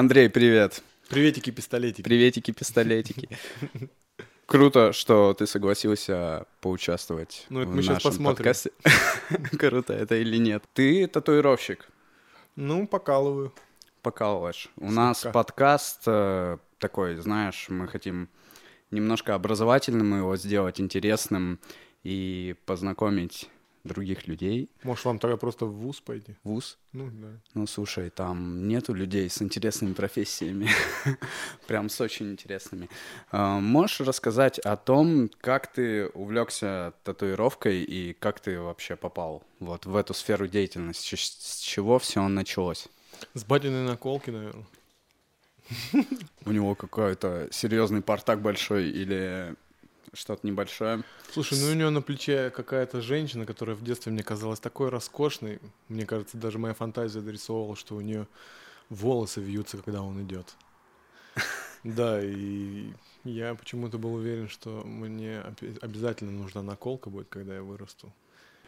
Андрей, привет. Приветики, пистолетики. Приветики, пистолетики. Круто, что ты согласился поучаствовать Ну, это в мы нашем посмотрим. подкасте. Круто это или нет. Ты татуировщик, Ну, покалываю. покалываешь. У нас подкаст э, такой, знаешь, мы хотим немножко образовательным его сделать, интересным и познакомить других людей. Может, вам тогда просто в ВУЗ пойти? в ВУЗ. Ну, да. Ну, слушай, там нету людей с интересными профессиями, прям с очень интересными. А, Можешь рассказать о том, как ты увлекся татуировкой и как ты вообще попал вот в эту сферу деятельности? С с чего все началось? С батиной наколки, наверное. У него какой-то серьезный портак большой или что-то небольшое? Слушай, ну у нее на плече какая-то женщина, которая в детстве мне казалась такой роскошной. Мне кажется, даже моя фантазия дорисовывала, что у нее волосы вьются, когда он идет. Да, и я почему-то был уверен, что мне обязательно нужна наколка будет, когда я вырасту.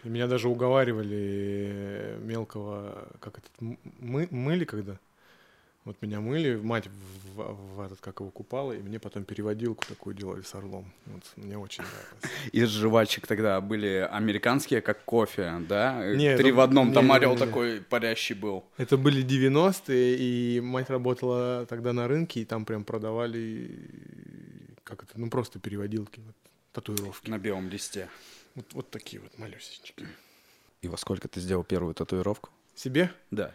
И меня даже уговаривали мелкого, как этот, мы, мыли когда? Вот меня мыли, мать в, в этот, как его купала, и мне потом переводилку такую делали с орлом. Вот, мне очень нравилось. Из жвачек тогда были американские, как кофе, да? Не, Три это- в одном. Там не, не, орел не, не. такой парящий был. Это были 90-е, и мать работала тогда на рынке, и там прям продавали, как это, ну просто переводилки, вот, татуировки. На белом листе. Вот, вот такие вот малюсенькие. И во сколько ты сделал первую татуировку? Себе? Да.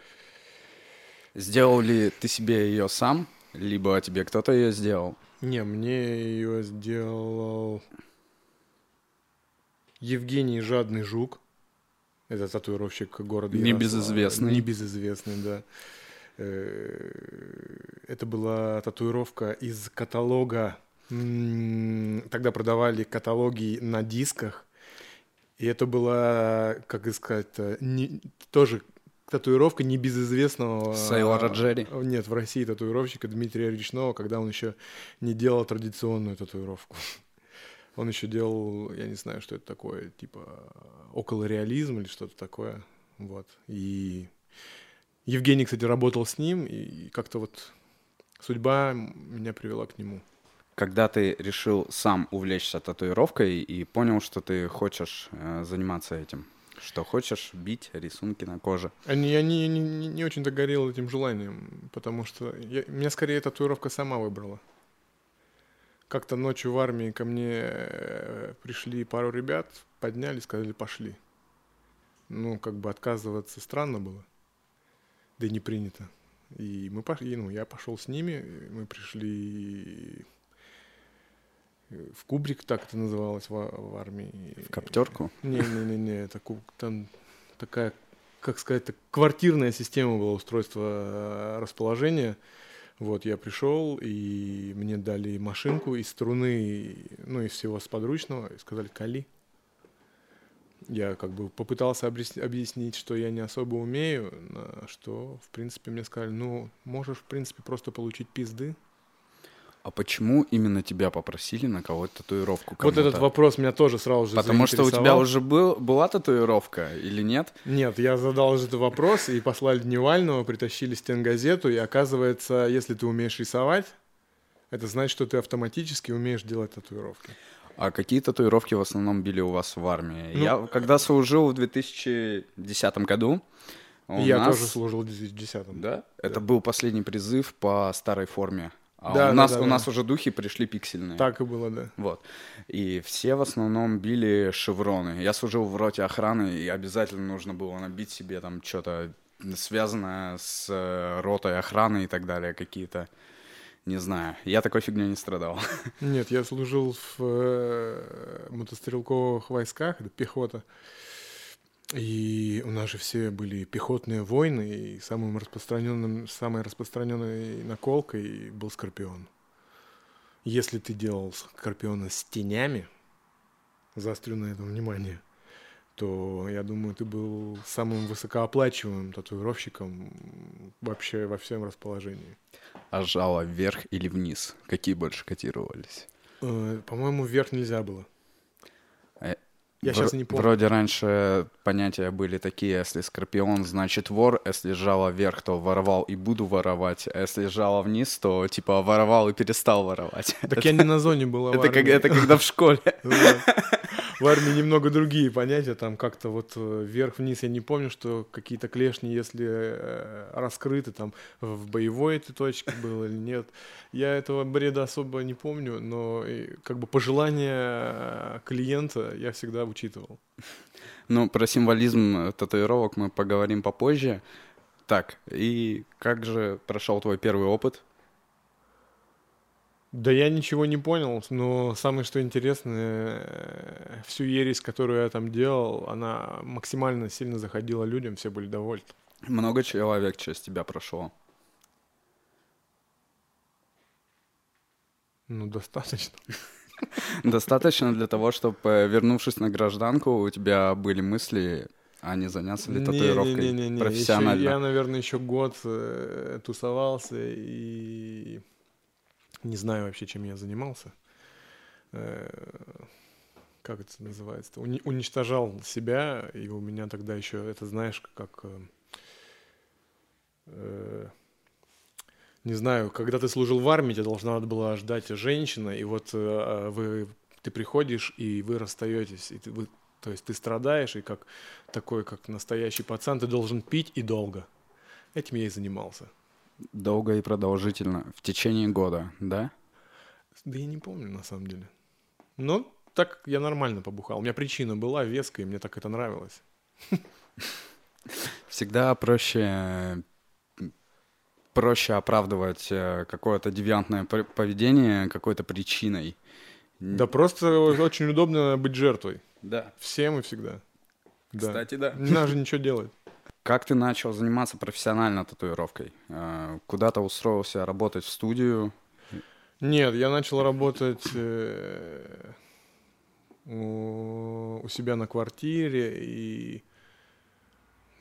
Сделал ли ты себе ее сам, либо тебе кто-то ее сделал? Не, мне ее сделал Евгений Жадный Жук. Это татуировщик города Небезызвестный. Небезызвестный, да. Э, Это была татуировка из каталога. Тогда продавали каталоги на дисках. И это была, как сказать, не, тоже татуировка небезызвестного... Сейлора Джерри? Нет, в России татуировщика Дмитрия Речного, когда он еще не делал традиционную татуировку. Он еще делал, я не знаю, что это такое, типа околореализм или что-то такое. Вот. И Евгений, кстати, работал с ним, и как-то вот судьба меня привела к нему. Когда ты решил сам увлечься татуировкой и понял, что ты хочешь э, заниматься этим? Что хочешь бить рисунки на коже? Не- Я не, не, не- не очень-то горел этим желанием, потому что я- меня скорее татуировка сама выбрала. Как-то ночью в армии ко мне э, пришли пару ребят, подняли, сказали, пошли. Ну, как бы отказываться странно было, да и не принято. И мы пошли, ну, я пошел с ними, мы пришли в кубрик, так это называлось в, в армии. В коптерку? Не-не-не, это ку- там такая, как сказать, так, квартирная система была устройства э, расположения. Вот, я пришел, и мне дали машинку из струны, и, ну, из всего сподручного, и сказали, кали. Я как бы попытался объяснить, что я не особо умею, на что, в принципе, мне сказали, ну, можешь, в принципе, просто получить пизды. А почему именно тебя попросили наколоть татуировку? Вот этот вопрос меня тоже сразу же Потому что у тебя уже был, была татуировка или нет? Нет, я задал этот вопрос, и послали Дневального, притащили стенгазету, и оказывается, если ты умеешь рисовать, это значит, что ты автоматически умеешь делать татуировки. А какие татуировки в основном били у вас в армии? Ну- Я когда служил в 2010 году, у я нас- тоже служил в 2010-м. Да? Это был последний призыв по старой форме. А Да, у, да, нас, да, у да. нас уже духи пришли пиксельные. Так и было, да. Вот. И все в основном били шевроны. Я служил в роте охраны, и обязательно нужно было набить себе там что-то связанное с э, ротой охраны и так далее, какие-то, не знаю. Я такой фигней не страдал. Нет, я служил в э, мотострелковых войсках, это пехота. И у нас же все были пехотные войны, и самым распространенным, самой распространенной наколкой был скорпион. Если ты делал скорпиона с тенями, заострю на этом внимание, то я думаю, ты был самым высокооплачиваемым татуировщиком вообще во всем расположении. А жало вверх или вниз? Какие больше котировались? Э, По-моему, вверх нельзя было. Я сейчас не помню. Вроде раньше понятия были такие, если скорпион, значит вор, если жало вверх, то воровал и буду воровать, а если жало вниз, то типа воровал и перестал воровать. Так я не на зоне был, как, это когда в школе. В армии немного другие понятия, там как-то вот э, вверх-вниз, я не помню, что какие-то клешни, если э, раскрыты, там в боевой этой точке было или нет. Я этого бреда особо не помню, но э, как бы пожелания клиента я всегда учитывал. Ну, про символизм татуировок мы поговорим попозже. Так, и как же прошел твой первый опыт? Да я ничего не понял, но самое что интересное, э, всю ересь, которую я там делал, она максимально сильно заходила людям, все были довольны. Много человек через тебя прошло. Ну, достаточно. Достаточно для того, чтобы, вернувшись на гражданку, у тебя были мысли, а не заняться ли татуировкой профессионально? Я, наверное, еще год э, тусовался и не знаю вообще, чем я занимался. Э, как это называется? Уни- уничтожал себя, и у меня тогда еще, это знаешь, как... э, э, не знаю, когда ты служил в армии, тебя должна была ждать женщина, и вот э, вы, ты приходишь, и вы расстаетесь, и ты, вы, то есть ты страдаешь, и как такой, как настоящий пацан, ты должен пить и долго. Этим я и занимался. Долго и продолжительно, в течение года, да? Да я не помню, на самом деле. Но так я нормально побухал. У меня причина была веская, и мне так это нравилось. Всегда проще проще оправдывать э, какое-то девиантное поведение какой-то причиной. Да просто очень удобно быть жертвой. да. Всем и всегда. Да. Кстати, да. Не надо же ничего делать. Как ты начал заниматься профессионально татуировкой? Э, Куда-то устроился работать в студию? Нет, я начал работать э, у себя на квартире, и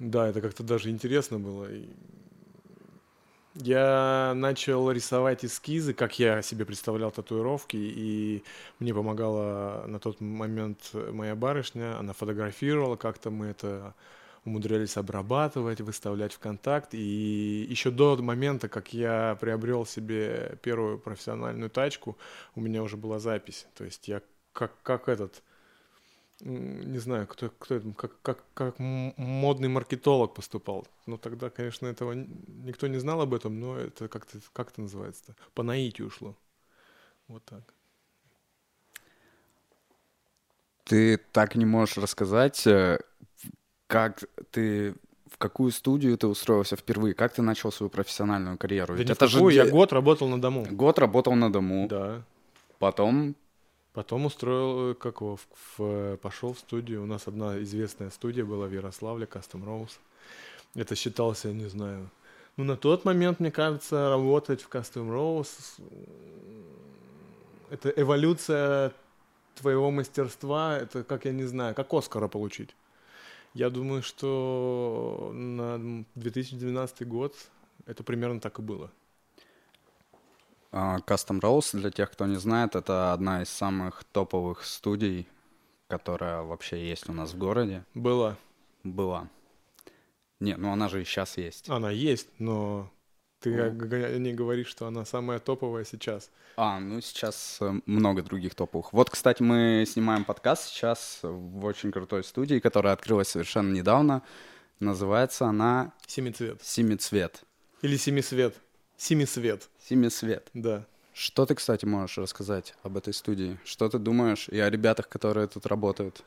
да, это как-то даже интересно было. Я начал рисовать эскизы, как я себе представлял татуировки, и мне помогала на тот момент моя барышня, она фотографировала, как-то мы это умудрялись обрабатывать, выставлять в контакт. И еще до момента, как я приобрел себе первую профессиональную тачку, у меня уже была запись. То есть я как, как этот, не знаю, кто, кто это, как, как, как модный маркетолог поступал. Ну, тогда, конечно, этого никто не знал об этом, но это как-то, как это называется-то? По наитию ушло. Вот так. Ты так не можешь рассказать, э, как ты в какую студию ты устроился впервые? Как ты начал свою профессиональную карьеру? Да Ведь это же какую, я де- год работал на дому. год работал на дому, Да. потом Потом устроил, э, как в- в- пошел в студию. У нас одна известная студия была в Ярославле, Custom Rose. Это считался, не знаю. Ну, на тот момент, мне кажется, работать в Custom Rose — это эволюция твоего мастерства. Это, как я не знаю, как Оскара получить. Я думаю, что на 2012 год это примерно так и было. а, Custom Rose, для тех, кто не знает, это одна из самых топовых студий, которая вообще есть у нас в городе. Была. Была. Не, ну она же и сейчас есть. Она есть, но ты Ну. о ней говоришь, что она самая топовая сейчас. А, ну сейчас э, много других топовых. Вот, кстати, мы снимаем подкаст сейчас в очень крутой студии, которая открылась совершенно недавно. Называется она Семицвет. Семицвет. Или семисвет. Семисвет, Семицвет. да. Что ты, кстати, можешь рассказать об этой студии? Что ты думаешь и о ребятах, которые тут работают?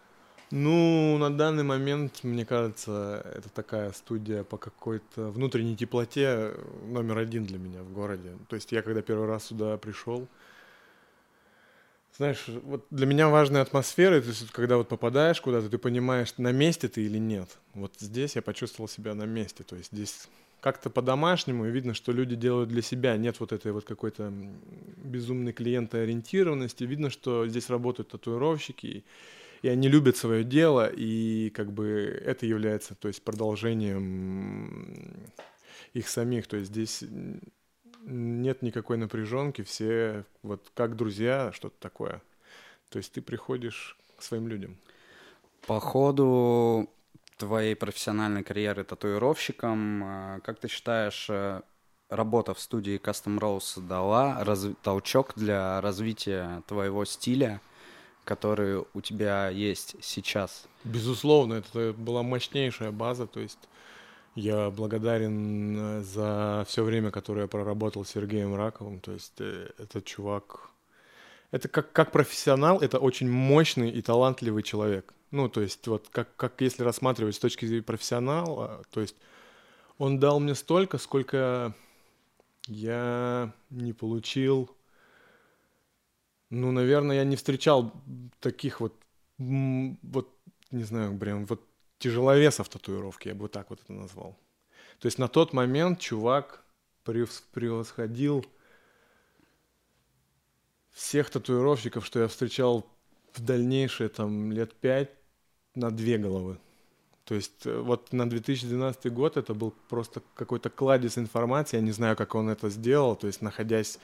Ну, на данный момент, мне кажется, это такая студия по какой-то внутренней теплоте э, номер один для меня в городе. То есть я когда первый раз сюда пришел, знаешь, вот для меня важная атмосфера, то есть когда вот попадаешь куда-то, ты понимаешь, на месте ты или нет. Вот здесь я почувствовал себя на месте, то есть здесь как-то по-домашнему, и видно, что люди делают для себя, нет вот этой вот какой-то безумной клиентоориентированности, видно, что здесь работают татуировщики, и, и они любят свое дело, и как бы это является, то есть продолжением их самих, то есть здесь нет никакой напряженки, все вот как друзья, что-то такое. То есть ты приходишь к своим людям. По ходу твоей профессиональной карьеры татуировщиком, э, как ты считаешь, э, работа в студии Custom Rose дала раз... толчок для развития твоего стиля, который у тебя есть сейчас? Безусловно, это была мощнейшая база, то есть я благодарен э, за все время, которое я проработал с Сергеем Раковым, то есть этот чувак, это как, как профессионал, это очень мощный и талантливый человек. Ну, то есть, вот как, как если рассматривать с точки зрения профессионала, то есть он дал мне столько, сколько я не получил. Ну, наверное, я не встречал таких вот, вот, не знаю, прям вот тяжеловесов татуировки, я бы так вот это назвал. То есть на тот момент чувак превосходил всех татуировщиков, что я встречал в дальнейшие там лет пять на две головы. То есть э, вот на 2012 год это был просто какой-то кладезь информации, я не знаю, как он это сделал, то есть находясь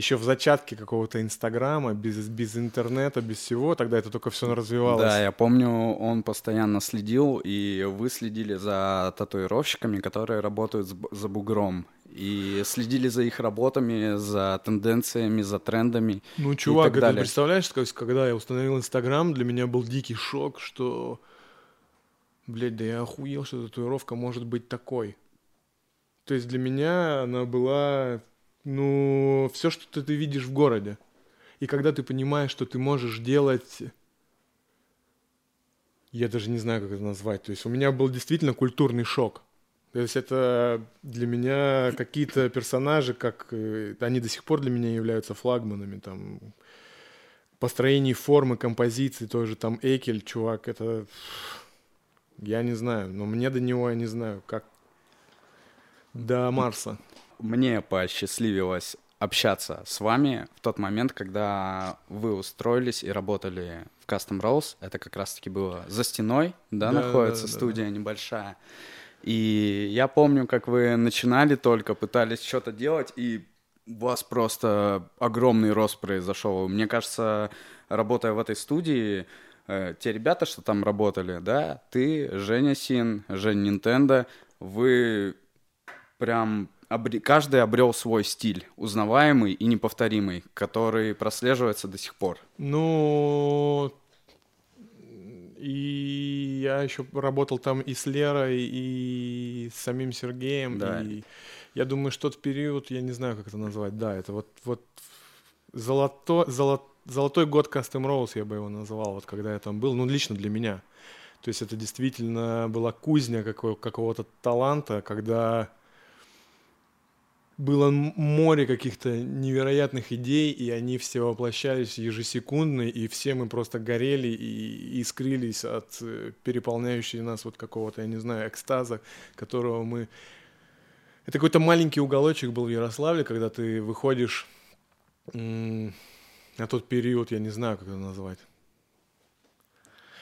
еще в зачатке какого-то Инстаграма, без, без интернета, без всего, тогда это только все развивалось. Да, я помню, он постоянно следил, и вы следили за татуировщиками, которые работают за бугром и следили за их работами, за тенденциями, за трендами. Ну, чувак, ты представляешь, когда я установил Инстаграм, для меня был дикий шок, что, блядь, да я охуел, что татуировка может быть такой. То есть для меня она была, ну, все, что ты, видишь в городе. И когда ты понимаешь, что ты можешь делать я даже не знаю, как это назвать. То есть у меня был действительно культурный шок. То есть это для меня какие-то персонажи, как э, они до сих пор для меня являются флагманами, там построение формы, композиции, тоже там Экель, чувак, это я не знаю, но мне до него я не знаю, как до Марса. Мне посчастливилось общаться с вами в тот момент, когда вы устроились и работали в Custom Rose. Это как раз-таки было за стеной, да, да находится да, студия да. небольшая. И я помню, как вы начинали только, пытались что-то делать, и у вас просто огромный рост произошел. Мне кажется, работая в этой студии, э, те ребята, что там работали, да, ты, Женя Син, Женя Нинтендо, вы прям обре... каждый обрел свой стиль, узнаваемый и неповторимый, который прослеживается до сих пор. Ну, и я еще работал там и с Лерой, и с самим Сергеем. Да. И я думаю, что тот период, я не знаю, как это назвать, да, это вот, вот золото, золот, золотой год Custom Rose, я бы его называл, вот когда я там был, ну, лично для меня. То есть это действительно была кузня какого- какого-то таланта, когда было море каких-то невероятных идей, и они все воплощались ежесекундно, и все мы просто горели и искрились от э, переполняющей нас вот какого-то, я не знаю, экстаза, которого мы... Это какой-то маленький уголочек был в Ярославле, когда ты выходишь на тот период, я не знаю, как это назвать,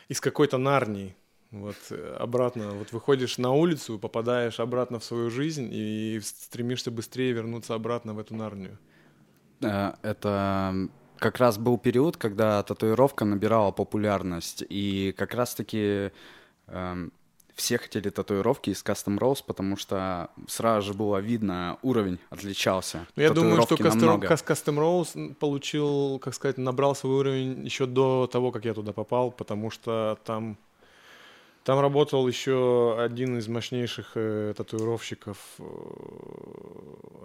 из какой-то Нарнии, вот э, обратно, вот выходишь на улицу, попадаешь обратно в свою жизнь и стремишься быстрее вернуться обратно в эту Нарнию. Э, это как раз был период, когда татуировка набирала популярность, и как раз-таки эм, все хотели татуировки из Custom Rose, потому что сразу же было видно, уровень отличался. Ну, я думаю, что Custom, Custom Rose получил, как сказать, набрал свой уровень еще до того, как я туда попал, потому что там там работал еще один из мощнейших э, татуировщиков э,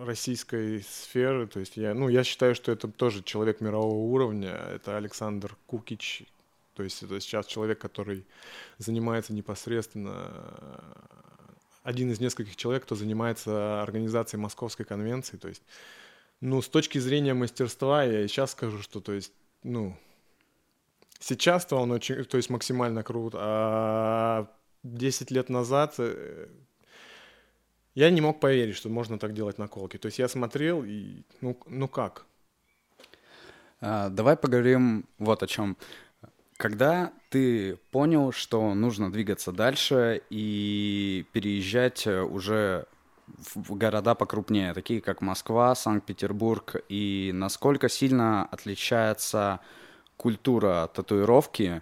российской сферы. То есть я, ну, я считаю, что это тоже человек мирового уровня. Это Александр Кукич. То есть это сейчас человек, который занимается непосредственно один из нескольких человек, кто занимается организацией Московской конвенции. То есть, ну, с точки зрения мастерства, я и сейчас скажу, что, то есть, ну, Сейчас-то он очень, то есть максимально крут, а 10 лет назад э, я не мог поверить, что можно так делать наколки. То есть я смотрел и, ну, ну как? А, давай поговорим вот о чем. Когда ты понял, что нужно двигаться дальше и переезжать уже в города покрупнее, такие как Москва, Санкт-Петербург, и насколько сильно отличается культура татуировки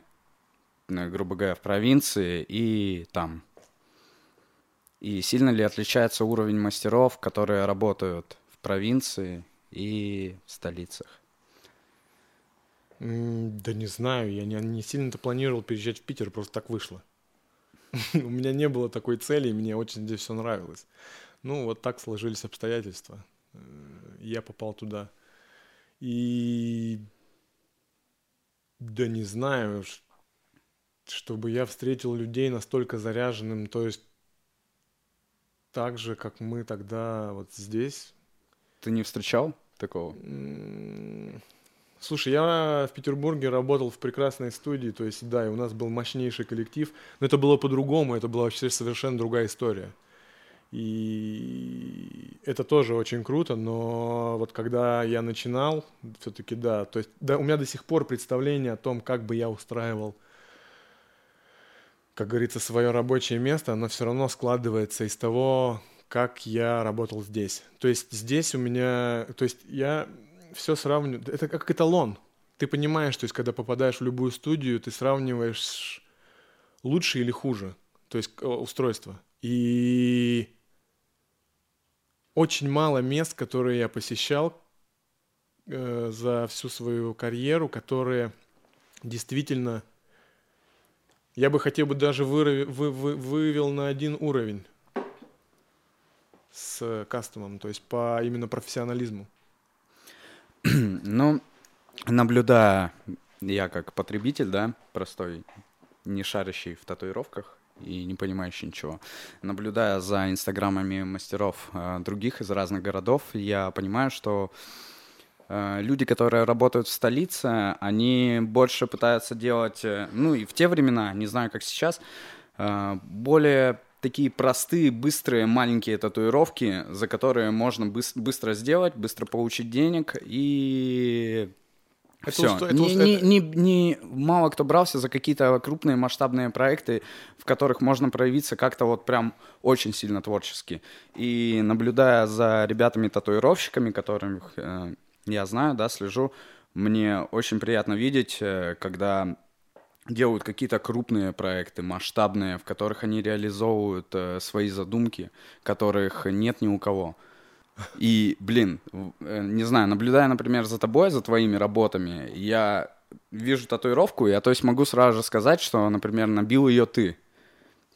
э, грубо говоря, в провинции и там? И сильно ли отличается уровень мастеров, которые работают в провинции и в столицах? Да не знаю, я не, не сильно-то планировал переезжать в Питер, просто так вышло. У меня не было такой цели, и мне очень здесь все нравилось. Ну, вот так сложились обстоятельства. Э, я попал туда. И да не знаю, чтобы я встретил людей настолько заряженным, то есть так же, как мы тогда вот здесь. Ты не встречал такого? Слушай, я в Петербурге работал в прекрасной студии, то есть, да, и у нас был мощнейший коллектив, но это было по-другому, это была вообще совершенно другая история. И это тоже очень круто, но вот когда я начинал, все-таки да, то есть да, у меня до сих пор представление о том, как бы я устраивал, как говорится, свое рабочее место, оно все равно складывается из того, как я работал здесь. То есть здесь у меня, то есть я все сравниваю, это как эталон. Ты понимаешь, то есть когда попадаешь в любую студию, ты сравниваешь лучше или хуже, то есть э, устройство. И очень мало мест, которые я посещал э, за всю свою карьеру, которые действительно я бы хотел бы даже выров, вы, вы, вывел на один уровень с кастомом, то есть по именно профессионализму. Ну, наблюдая, я как потребитель, да, простой, не шарящий в татуировках и не понимающий ничего, наблюдая за инстаграмами мастеров э, других из разных городов, я понимаю, что э, люди, которые работают в столице, они больше пытаются делать, э, ну и в те времена, не знаю, как сейчас, э, более такие простые, быстрые, маленькие татуировки, за которые можно быс- быстро сделать, быстро получить денег и это Все. Усто... Не, это... не, не, не, мало кто брался за какие-то крупные масштабные проекты, в которых можно проявиться как-то вот прям очень сильно творчески. И наблюдая за ребятами-татуировщиками, которых э, я знаю, да, слежу, мне очень приятно видеть, э, когда делают какие-то крупные проекты, масштабные, в которых они реализовывают э, свои задумки, которых нет ни у кого. И, блин, э, не знаю, наблюдая, например, за тобой, за твоими работами, я вижу татуировку, я то есть могу сразу же сказать, что, например, набил ее ты,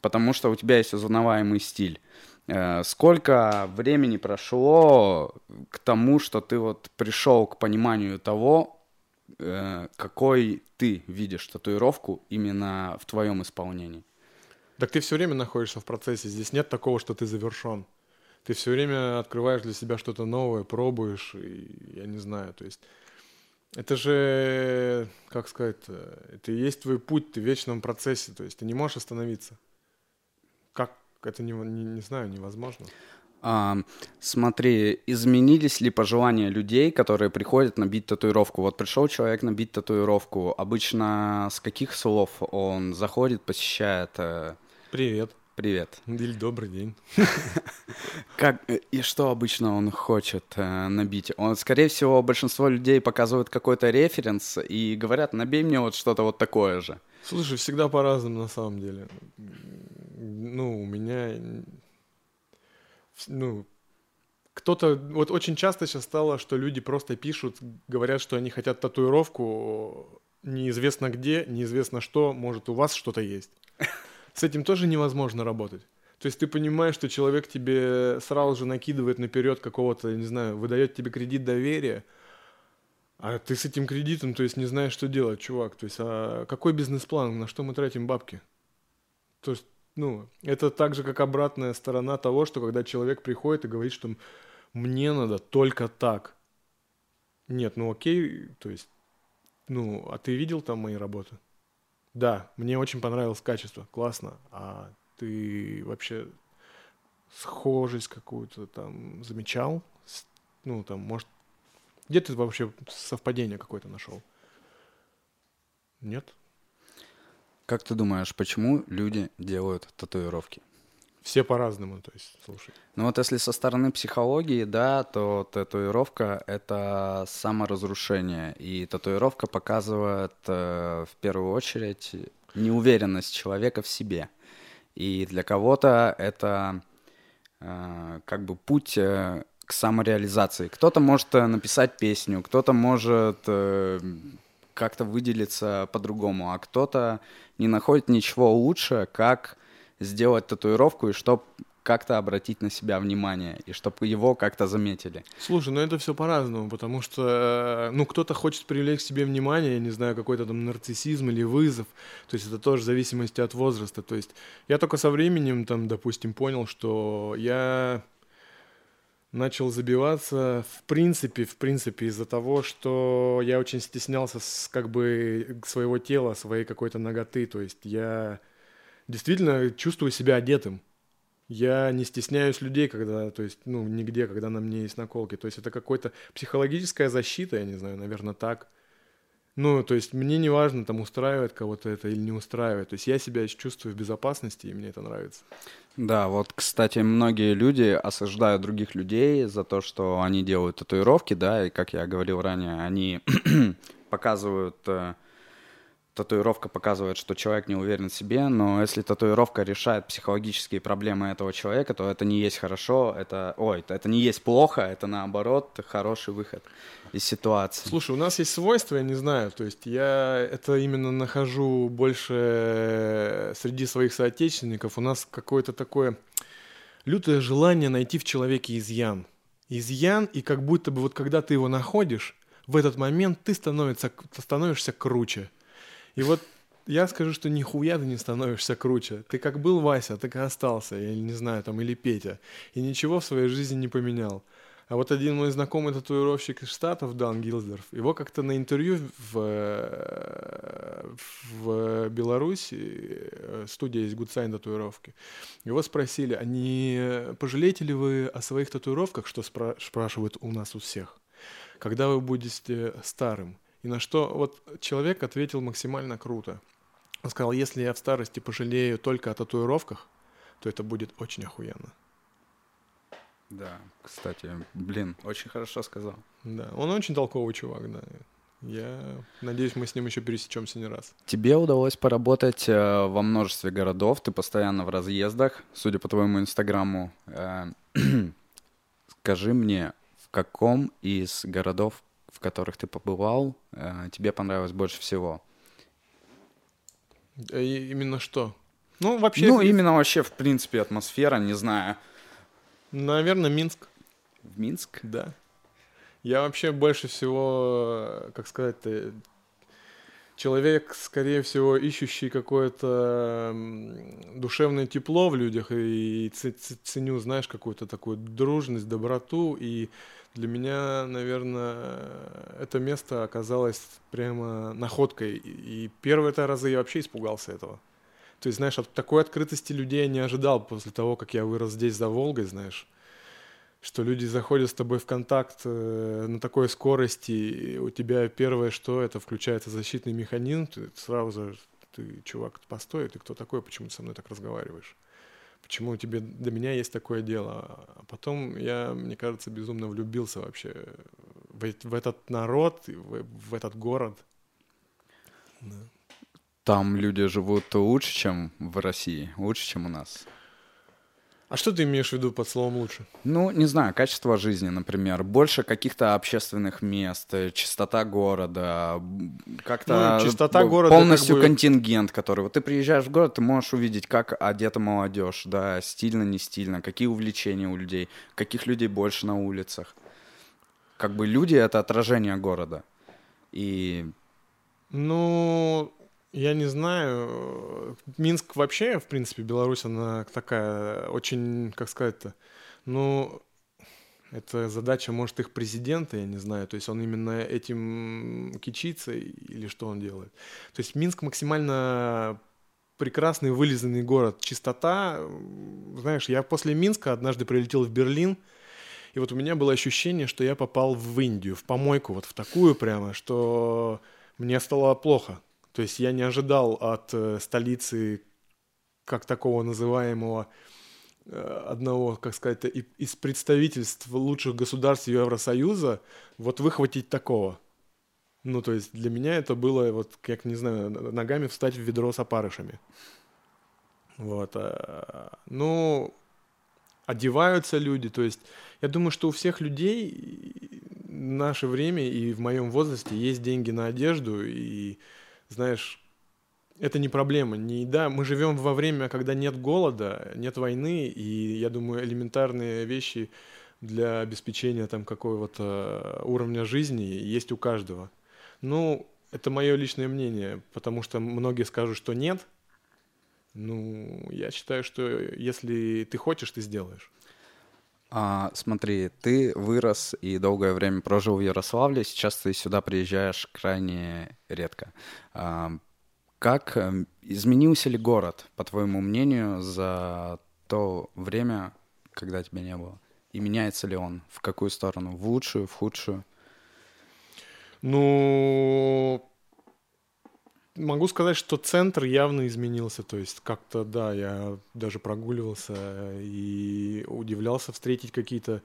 потому что у тебя есть узнаваемый стиль. Э, сколько времени прошло к тому, что ты вот пришел к пониманию того, э, какой ты видишь татуировку именно в твоем исполнении? Так ты все время находишься в процессе. Здесь нет такого, что ты завершен. Ты все время открываешь для себя что-то новое, пробуешь, и я не знаю, то есть это же, как сказать, это и есть твой путь, ты в вечном процессе, то есть ты не можешь остановиться. Как это не, не, не знаю, невозможно. А, смотри, изменились ли пожелания людей, которые приходят набить татуировку? Вот пришел человек набить татуировку. Обычно с каких слов он заходит, посещает? Э, Привет. Привет. Или добрый день. Как э, и что обычно он хочет э, набить? Он, скорее всего, большинство людей показывают какой-то референс и говорят, набей мне вот что-то вот такое же. Слушай, всегда по-разному на самом деле. Ну, у меня ну, кто-то, вот очень часто сейчас стало, что люди просто пишут, говорят, что они хотят татуировку, неизвестно где, неизвестно что, может у вас что-то есть. С этим тоже невозможно работать. То есть ты понимаешь, что человек тебе сразу же накидывает наперед какого-то, не знаю, выдает тебе кредит доверия, а ты с этим кредитом, то есть не знаешь, что делать, чувак. То есть, а какой бизнес-план, на что мы тратим бабки? То есть ну, это так же, как обратная сторона того, что когда человек приходит и говорит, что мне надо только так. Нет, ну окей, то есть, ну, а ты видел там мои работы? Да, мне очень понравилось качество, классно. А ты вообще схожесть какую-то там замечал? Ну, там, может, где ты вообще совпадение какое-то нашел? Нет? Как ты думаешь, почему люди делают татуировки? Все по-разному, то есть, слушай. Ну вот если со стороны психологии, да, то татуировка — это саморазрушение. И татуировка показывает э, в первую очередь неуверенность человека в себе. И для кого-то это э, как бы путь э, к самореализации. Кто-то может э, написать песню, кто-то может э, как-то выделиться по-другому, а кто-то не находит ничего лучше, как сделать татуировку и чтобы как-то обратить на себя внимание, и чтобы его как-то заметили. Слушай, ну это все по-разному, потому что, э, ну, кто-то хочет привлечь к себе внимание, я не знаю, какой-то там нарциссизм или вызов, то есть это тоже в зависимости от возраста, то есть я только со временем, там, допустим, понял, что я начал забиваться в принципе, в принципе из-за того, что я очень стеснялся с, как бы своего тела, своей какой-то ноготы, то есть я действительно чувствую себя одетым, я не стесняюсь людей, когда, то есть, ну, нигде, когда на мне есть наколки. То есть это какая-то психологическая защита, я не знаю, наверное, так. Ну, то есть мне не важно, там, устраивает кого-то это или не устраивает. То есть я себя чувствую в безопасности, и мне это нравится. Да, вот, кстати, многие люди осуждают других людей за то, что они делают татуировки, да, и, как я говорил ранее, они показывают э, татуировка показывает, что человек не уверен в себе, но если татуировка решает психологические проблемы этого человека, то это не есть хорошо, это, ой, это не есть плохо, это наоборот хороший выход из ситуации. Слушай, у нас есть свойства, я не знаю, то есть я это именно нахожу больше среди своих соотечественников, у нас какое-то такое лютое желание найти в человеке изъян. Изъян, и как будто бы вот когда ты его находишь, в этот момент ты становится, становишься круче. И вот я скажу, что нихуя ты не становишься круче. Ты как был Вася, так и остался, я не знаю, там, или Петя. И ничего в своей жизни не поменял. А вот один мой знакомый татуировщик из Штатов, Дан Гилдерф, его как-то на интервью в, в Беларуси, э, студия есть Sign татуировки, его спросили, а не пожалеете ли вы о своих татуировках, что спра- спрашивают у нас у всех, когда вы будете старым? И на что вот человек ответил максимально круто. Он сказал, если я в старости пожалею только о татуировках, то это будет очень охуенно. Да, кстати, блин, очень хорошо сказал. Да, он очень толковый чувак, да. Я надеюсь, мы с ним еще пересечемся не раз. Тебе удалось поработать э, во множестве городов, ты постоянно в разъездах, судя по твоему инстаграму. Э, скажи мне, в каком из городов в которых ты побывал, э, тебе понравилось больше всего? А именно что? Ну, вообще... Ну, именно вообще, в принципе, атмосфера, не знаю. Наверное, Минск. В Минск? Да. Я вообще больше всего, как сказать-то, человек, скорее всего, ищущий какое-то душевное тепло в людях и ценю, знаешь, какую-то такую дружность, доброту и для меня, наверное, это место оказалось прямо находкой. И первые это разы я вообще испугался этого. То есть, знаешь, от такой открытости людей я не ожидал после того, как я вырос здесь за Волгой, знаешь, что люди заходят с тобой в контакт э, на такой скорости, и у тебя первое что, это включается защитный механизм, ты сразу, ты, чувак, постой, ты кто такой, почему ты со мной так разговариваешь? Почему тебе до меня есть такое дело. А потом я, мне кажется, безумно влюбился вообще в, в этот народ, в, в этот город. Да. Там люди живут лучше, чем в России, лучше, чем у нас. А что ты имеешь в виду под словом лучше? Ну, не знаю, качество жизни, например, больше каких-то общественных мест, э, чистота города, как-то ну, чистота города полностью как бы... контингент, который вот ты приезжаешь в город, ты можешь увидеть, как одета молодежь, да, стильно, не стильно, какие увлечения у людей, каких людей больше на улицах. Как бы люди это отражение города. И ну, я не знаю. Минск вообще, в принципе, Беларусь, она такая очень, как сказать-то, ну, это задача, может, их президента, я не знаю. То есть он именно этим кичится или что он делает. То есть Минск максимально прекрасный, вылизанный город. Чистота, знаешь, я после Минска однажды прилетел в Берлин, и вот у меня было ощущение, что я попал в Индию, в помойку, вот в такую прямо, что мне стало плохо. То есть я не ожидал от э, столицы как такого называемого э, одного, как сказать, из представительств лучших государств Евросоюза вот выхватить такого. Ну, то есть для меня это было, вот, как, не знаю, ногами встать в ведро с опарышами. Вот. А, ну, одеваются люди, то есть я думаю, что у всех людей в наше время и в моем возрасте есть деньги на одежду, и, знаешь, это не проблема. Не, да, мы живем во время, когда нет голода, нет войны, и я думаю, элементарные вещи для обеспечения там какого-то уровня жизни есть у каждого. Ну, это мое личное мнение, потому что многие скажут, что нет. Ну, я считаю, что если ты хочешь, ты сделаешь. А, смотри, ты вырос и долгое время прожил в Ярославле, сейчас ты сюда приезжаешь крайне редко. А, как эм, изменился ли город, по твоему мнению, за то время, когда тебя не было? И меняется ли он? В какую сторону? В лучшую, в худшую? Ну, могу сказать, что центр явно изменился. То есть как-то, да, я даже прогуливался и удивлялся встретить какие-то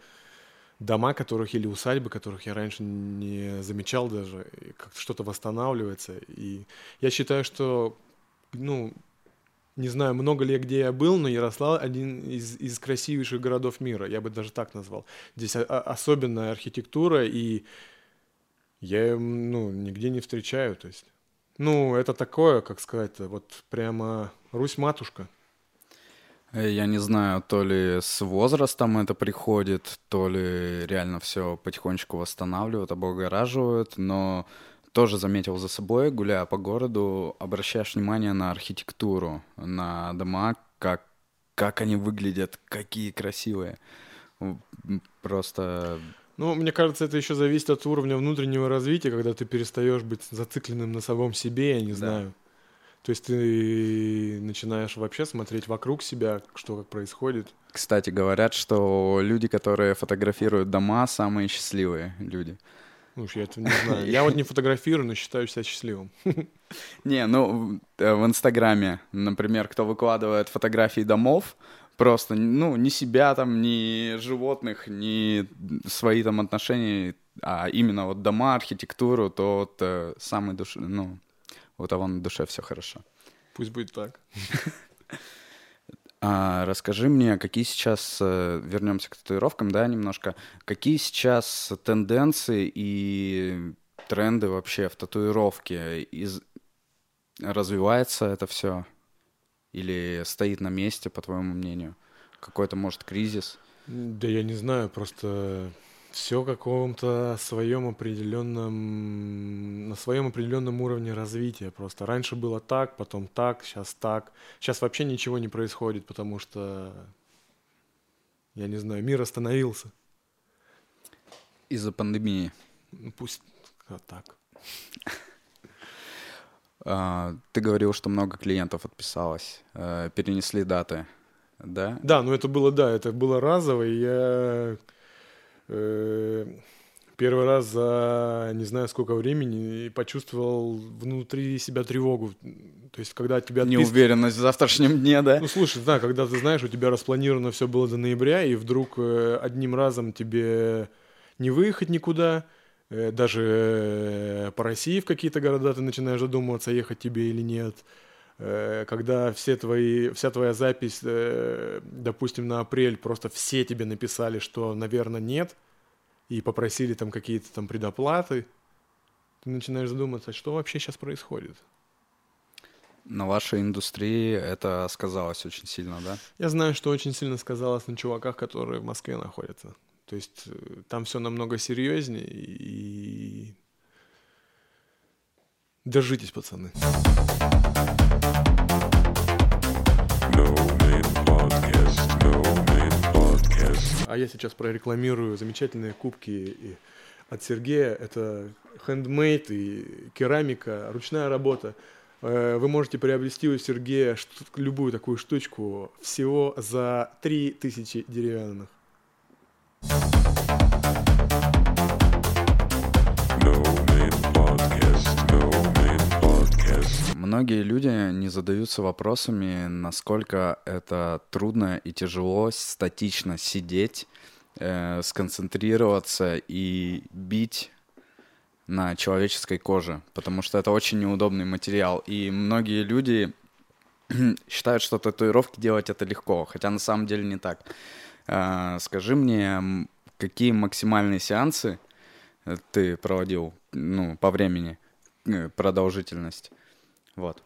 дома, которых или усадьбы, которых я раньше не замечал даже, как-то что-то восстанавливается. И я считаю, что, ну, не знаю, много ли где я был, но Ярослав один из, из красивейших городов мира, я бы даже так назвал. Здесь особенная архитектура, и я, ну, нигде не встречаю, то есть. Ну, это такое, как сказать, вот прямо Русь-матушка. Э, я не знаю, то ли с возрастом это приходит, то ли реально все потихонечку восстанавливают, облагораживают, но тоже заметил за собой, гуляя по городу, обращаешь внимание на архитектуру, на дома, как, как они выглядят, какие красивые. Просто... Ну, мне кажется, это еще зависит от уровня внутреннего развития, когда ты перестаешь быть зацикленным на самом себе, я не да. знаю. То есть ты начинаешь вообще смотреть вокруг себя, что как происходит. Кстати, говорят, что люди, которые фотографируют дома, самые счастливые люди. Ну я это не знаю. Я вот не фотографирую, но считаю себя счастливым. Не, ну э, в Инстаграме, например, кто выкладывает фотографии домов, просто, ну, ни себя там, ни животных, ни свои там отношения, а именно вот дома, архитектуру, то вот э, самый душ... ну, у того на душе все хорошо. Пусть будет так. А, расскажи мне, какие сейчас, э, вернемся к татуировкам, да, немножко, какие сейчас тенденции и тренды вообще в татуировке? Из... Развивается это все? Или стоит на месте, по твоему мнению? Какой-то, может, кризис? Да я не знаю, просто все каком-то своем определенном, на своем определенном уровне развития. Просто раньше было так, потом так, сейчас так. Сейчас вообще ничего не происходит, потому что, я не знаю, мир остановился. Из-за пандемии. Ну пусть а, так. А, ты говорил, что много клиентов отписалось, э, перенесли даты, да? Да, ну это было, да, это было разово, и я Э, первый раз за не знаю сколько времени почувствовал внутри себя тревогу. То есть, когда тебя... Отпис... Неуверенность в завтрашнем дне, да? Ну, слушай, да, когда ты знаешь, у тебя распланировано все было до ноября, и вдруг э, одним разом тебе не выехать никуда, даже по России в какие-то города ты начинаешь задумываться, ехать тебе или нет когда все твои, вся твоя запись, допустим, на апрель, просто все тебе написали, что, наверное, нет, и попросили там какие-то там предоплаты, ты начинаешь задуматься, что вообще сейчас происходит. На вашей индустрии это сказалось очень сильно, да? Я знаю, что очень сильно сказалось на чуваках, которые в Москве находятся. То есть э, там все намного серьезнее и держитесь, пацаны. А я сейчас прорекламирую замечательные кубки от Сергея. Это хендмейд и керамика, ручная работа. Э, вы можете приобрести у Сергея любую такую штучку всего за 3000 деревянных. Многие люди не задаются вопросами, насколько это трудно и тяжело статично сидеть, э, сконцентрироваться и бить на человеческой коже, потому что это очень неудобный материал. И многие люди считают, что татуировки делать это легко, хотя на самом деле не так. А, скажи мне, какие максимальные сеансы э, ты проводил ну, по времени, э, продолжительность? Вот.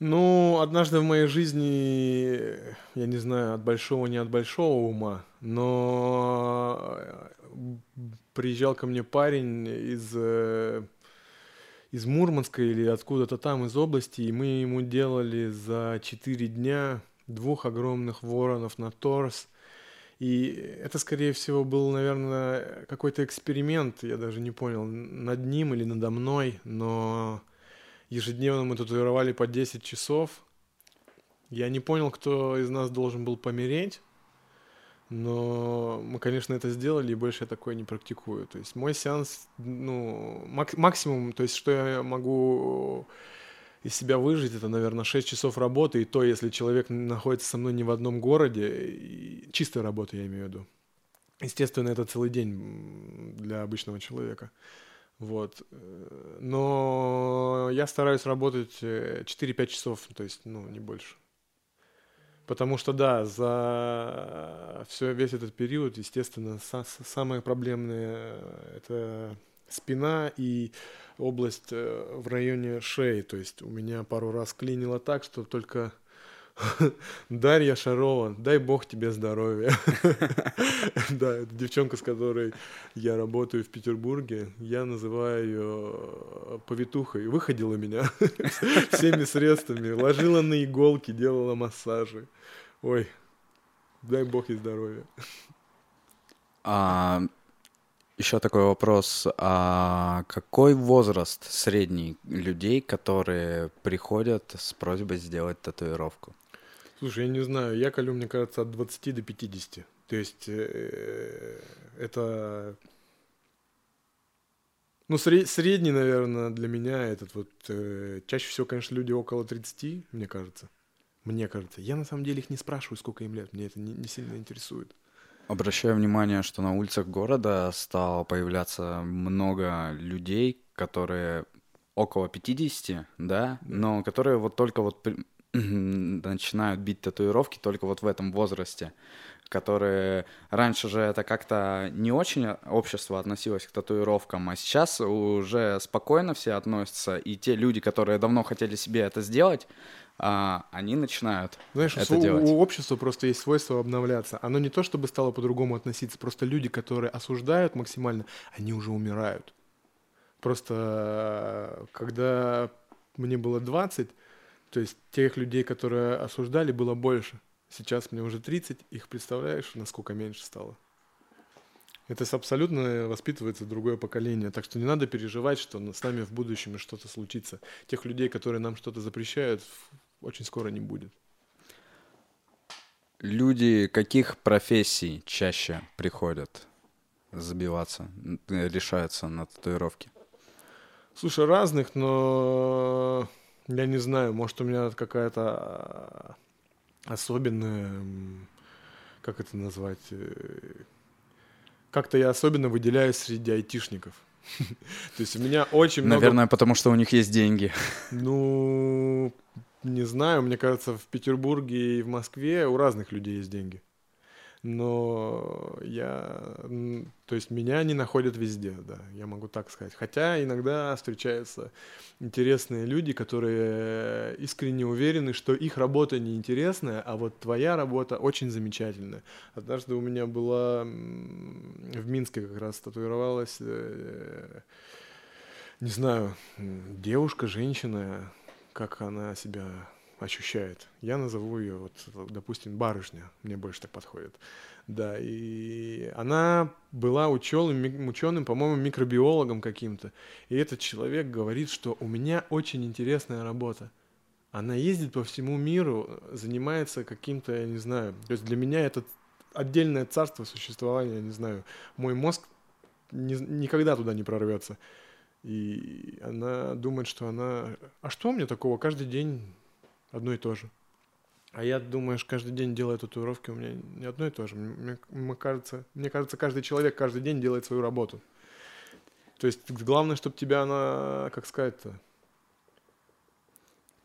Ну, однажды в моей жизни, я не знаю, от большого, не от большого ума, но э, приезжал ко мне парень из, из Мурманска или откуда-то там, из области, и мы ему делали за 4 дня двух огромных воронов на торс. И это, скорее всего, был, наверное, какой-то эксперимент, я даже не понял, над ним или надо мной, но ежедневно мы татуировали по 10 часов. Я не понял, кто из нас должен был помереть, но мы, конечно, это сделали, и больше я такое не практикую. То есть мой сеанс, ну, мак- максимум, то есть что я могу из себя выжить, это, наверное, 6 часов работы, и то, если человек находится со мной не в одном городе, чистой работы я имею в виду. Естественно, это целый день для обычного человека. Вот. Но я стараюсь работать 4-5 э, часов, то есть, ну, не больше. Потому что, да, за все, весь этот период, естественно, са- самое проблемное – это спина и область э, в районе шеи. То есть у меня пару раз клинило так, что только Дарья Шарова, дай бог тебе здоровья. Да, это девчонка, с которой я работаю в Петербурге. Я называю ее э, повитухой. Выходила меня всеми средствами. Ложила на иголки, делала массажи. Ой, дай бог ей здоровья. Еще такой вопрос. А какой возраст средний людей, которые приходят с просьбой сделать татуировку? Слушай, я не знаю, я колю, мне кажется, от 20 до 50. То есть э, это... Ну, сред, средний, наверное, для меня этот вот... Э, чаще всего, конечно, люди около 30, мне кажется. Мне кажется. Я на самом деле их не спрашиваю, сколько им лет. Мне это не, не сильно интересует. Обращаю внимание, что на улицах города стало появляться много людей, которые около 50, да, но которые вот только вот начинают бить татуировки только вот в этом возрасте, которые раньше же это как-то не очень общество относилось к татуировкам, а сейчас уже спокойно все относятся, и те люди, которые давно хотели себе это сделать, а, они начинают Знаешь, это у, делать. у общества просто есть свойство обновляться. Оно не то, чтобы стало по-другому относиться, просто люди, которые осуждают максимально, они уже умирают. Просто когда мне было 20, то есть тех людей, которые осуждали, было больше. Сейчас мне уже 30, их представляешь, насколько меньше стало. Это абсолютно воспитывается другое поколение. Так что не надо переживать, что с нами в будущем что-то случится. Тех людей, которые нам что-то запрещают, очень скоро не будет. Люди каких профессий чаще приходят забиваться, решаются на татуировки? Слушай, разных, но я не знаю, может у меня какая-то особенная, как это назвать, э, как-то я особенно выделяюсь среди айтишников. То есть у меня очень много... Наверное, потому что у них есть деньги. Ну, не знаю, мне кажется, в Петербурге и в Москве у разных людей есть деньги. Но я, то есть меня не находят везде, да, я могу так сказать. Хотя иногда встречаются интересные люди, которые искренне уверены, что их работа неинтересная, а вот твоя работа очень замечательная. Однажды у меня была в Минске как раз татуировалась, э, не знаю, девушка, женщина, как она себя ощущает. Я назову ее, вот, допустим, барышня, мне больше так подходит. Да, и она была ученым, ученым, по-моему, микробиологом каким-то. И этот человек говорит, что у меня очень интересная работа. Она ездит по всему миру, занимается каким-то, я не знаю, то есть для меня это отдельное царство существования, я не знаю. Мой мозг ни, никогда туда не прорвется. И она думает, что она... А что мне такого? Каждый день одно и то же. А я, думаешь, каждый день делаю татуировки, у меня не одно и то же. Мне, мне, кажется, мне кажется, каждый человек каждый день делает свою работу. То есть главное, чтобы тебя она, как сказать-то,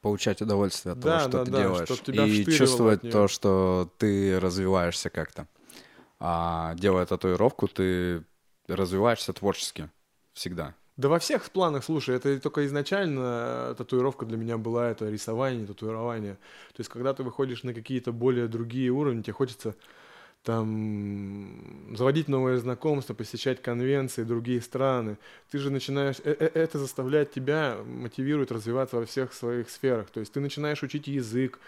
получать удовольствие от Да, того, что да, ты да, делаешь. чтоб тебя и чувствовать то, что ты развиваешься как-то. А делая татуировку, ты развиваешься творчески всегда. Да во всех планах, слушай, это только изначально э, татуировка для меня была, это рисование, татуирование. То есть, когда ты выходишь на какие-то более другие уровни, тебе хочется там заводить новые знакомства, посещать конвенции, другие страны. Ты же начинаешь, э- э- это заставляет тебя, мотивирует развиваться во всех своих сферах. То есть ты начинаешь учить язык,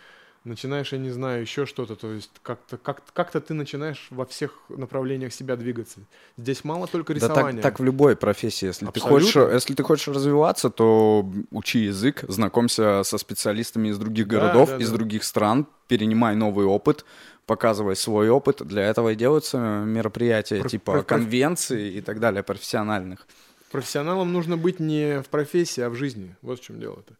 начинаешь, я не знаю, еще что-то. То есть как-то как как-то ты начинаешь во всех направлениях себя двигаться. Здесь мало только Да так, рисования. так в любой профессии. Если ты, Абсолютно. хочешь, если ты хочешь развиваться, то учи язык, знакомься со специалистами из других Да, городов, да, из да. других стран, перенимай новый опыт, показывай свой опыт. Для этого и делаются мероприятия Про- типа про- про- конвенции и так далее, профессиональных. Профессионалом нужно быть не в профессии, а в жизни. Вот в чем дело-то.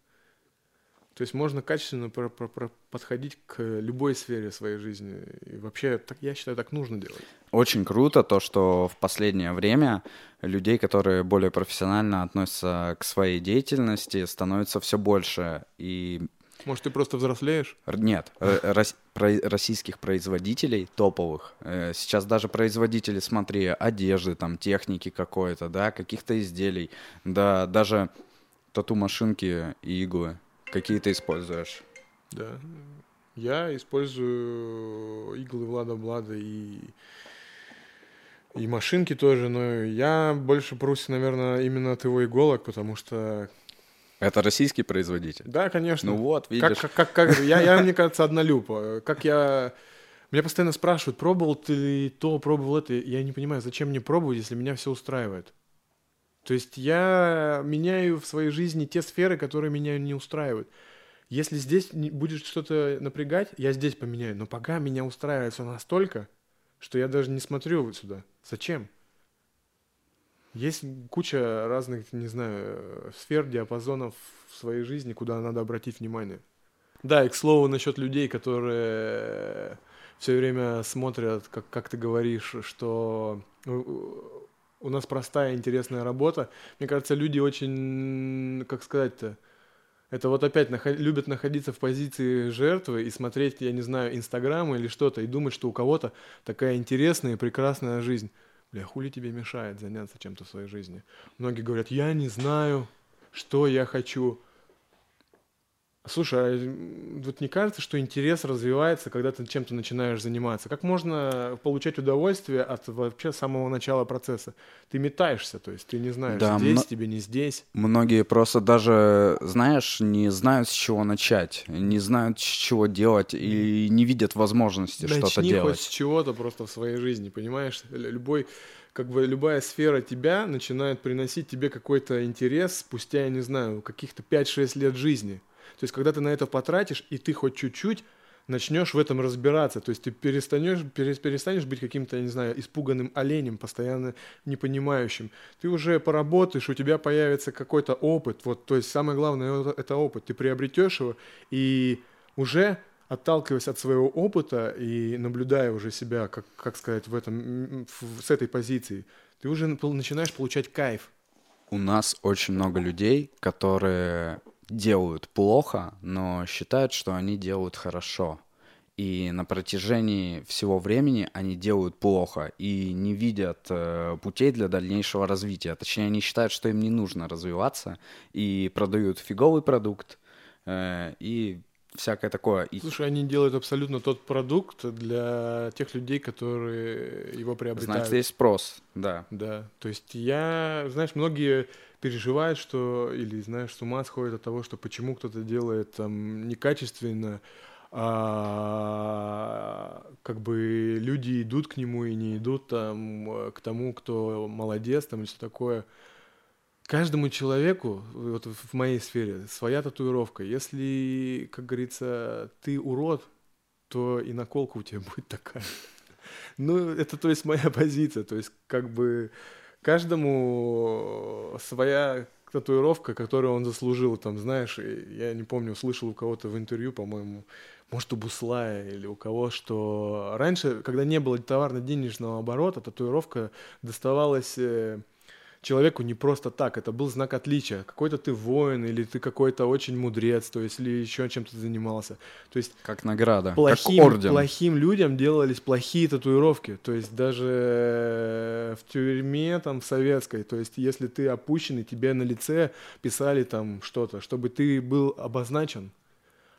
То есть можно качественно про- про- про- подходить к любой сфере своей жизни. И вообще, так, я считаю, так нужно делать. Очень круто то, что в последнее время людей, которые более профессионально относятся к своей деятельности, становится все больше. И Может, ты просто взрослеешь? Нет, э, рос- про- российских производителей топовых. э, Сейчас даже производители, смотри, одежды, там, техники какой-то, да, каких-то изделий, да, даже тату-машинки и иглы. Какие ты используешь? Да. Я использую иглы Влада Блада и и машинки тоже, но я больше прусь, наверное, именно от его иголок, потому что... Это российский производитель? Да, конечно. Ну вот, Как, видишь. как, как, как- я, я, мне кажется, однолюб. Как я... Меня постоянно спрашивают, пробовал ты то, пробовал это. Я не понимаю, зачем мне пробовать, если меня все устраивает. То есть я меняю в своей жизни те сферы, которые меня не устраивают. Если здесь будет что-то напрягать, я здесь поменяю. Но пока меня устраивает все настолько, что я даже не смотрю вот сюда. Зачем? Есть куча разных, не знаю, сфер, диапазонов в своей жизни, куда надо обратить внимание. Да, и к слову насчет людей, которые все время смотрят, как, как ты говоришь, что э, у нас простая, интересная работа. Мне кажется, люди очень, как сказать-то, это вот опять нахо- любят находиться в позиции жертвы и смотреть, я не знаю, Инстаграм или что-то, и думать, что у кого-то такая интересная и прекрасная жизнь. Бля, хули тебе мешает заняться чем-то в своей жизни? Многие говорят, я не знаю, что я хочу. Слушай, а вот не кажется, что интерес развивается, когда ты чем-то начинаешь заниматься? Как можно получать удовольствие от вообще самого начала процесса? Ты метаешься, то есть ты не знаешь, Да, здесь мно- тебе, не здесь. Многие просто даже, знаешь, не знают, с чего начать, не знают, с чего делать и не видят возможности что-то Начни делать. хоть с чего-то просто в своей жизни, понимаешь? Любой, как бы любая сфера тебя начинает приносить тебе какой-то интерес спустя, я не знаю, каких-то 5-6 лет жизни. То есть, когда ты на это потратишь, и ты хоть чуть-чуть начнешь в этом разбираться, то есть ты перестанешь, пере- перестанешь быть каким-то, не знаю, испуганным оленем, постоянно непонимающим. Ты уже поработаешь, у тебя появится какой-то опыт, вот, то есть самое главное это, опыт, ты приобретешь его, и уже отталкиваясь от своего опыта и наблюдая уже себя, как, как сказать, в этом, в- с этой позиции, ты уже начинаешь получать кайф. У нас очень много людей, которые делают плохо, но считают, что они делают хорошо. И на протяжении всего времени они делают плохо и не видят э, путей для дальнейшего развития. Точнее, они считают, что им не нужно развиваться и продают фиговый продукт э, и всякое такое. Слушай, они делают абсолютно тот продукт для тех людей, которые его приобретают. значит, есть спрос, да. Да, то есть я, знаешь, многие переживают, что, или, знаешь, с ума сходят от того, что почему кто-то делает там некачественно, а как бы люди идут к нему и не идут там э, к тому, кто молодец там и все такое. Каждому человеку, вот в моей сфере, своя татуировка. Если, как говорится, ты урод, то и наколка у тебя будет такая. Ну, это, то есть, моя позиция. То есть, как бы, каждому своя татуировка, которую он заслужил. Там, знаешь, я не помню, слышал у кого-то в интервью, по-моему, может, у Буслая или у кого, что раньше, когда не было товарно-денежного оборота, татуировка доставалась э, человеку не просто так, это был знак отличия. Какой-то ты воин, или ты какой-то очень мудрец, то есть, или еще чем-то занимался. То есть... Как награда, плохим, как орден. Плохим людям делались плохие татуировки. То есть, даже в тюрьме, там, в советской, то есть, если ты опущенный, тебе на лице писали там что-то, чтобы ты был обозначен.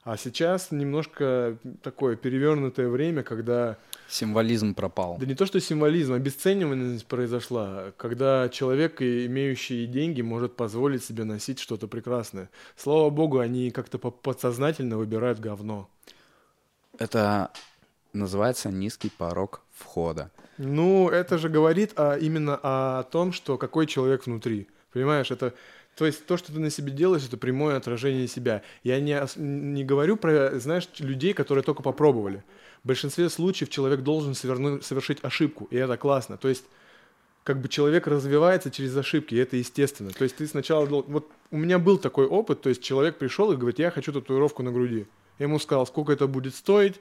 А сейчас немножко такое перевернутое время, когда... Символизм пропал. Да не то, что символизм, обесцениванность произошла, когда человек, имеющий деньги, может позволить себе носить что-то прекрасное. Слава богу, они как-то подсознательно выбирают говно. Это называется низкий порог входа. Ну, это же говорит а, именно о том, что какой человек внутри. Понимаешь, это то есть то, что ты на себе делаешь, это прямое отражение себя. Я не, не говорю про, знаешь, людей, которые только попробовали. В большинстве случаев человек должен соверну, совершить ошибку, и это классно. То есть как бы человек развивается через ошибки, и это естественно. То есть ты сначала... Вот у меня был такой опыт, то есть человек пришел и говорит, я хочу татуировку на груди. Я ему сказал, сколько это будет стоить,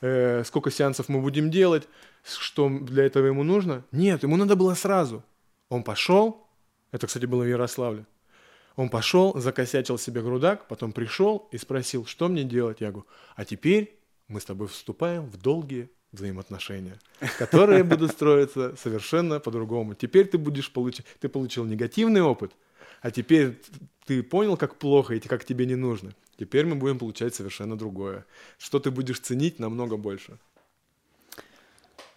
э, сколько сеансов мы будем делать, что для этого ему нужно. Нет, ему надо было сразу. Он пошел, это, кстати, было в Ярославле. Он пошел, закосячил себе грудак, потом пришел и спросил, что мне делать. Я говорю, а теперь мы с тобой вступаем в долгие взаимоотношения, которые будут строиться совершенно по-другому. Теперь ты будешь получить, ты получил негативный опыт, а теперь ты понял, как плохо и как тебе не нужно. Теперь мы будем получать совершенно другое. Что ты будешь ценить намного больше.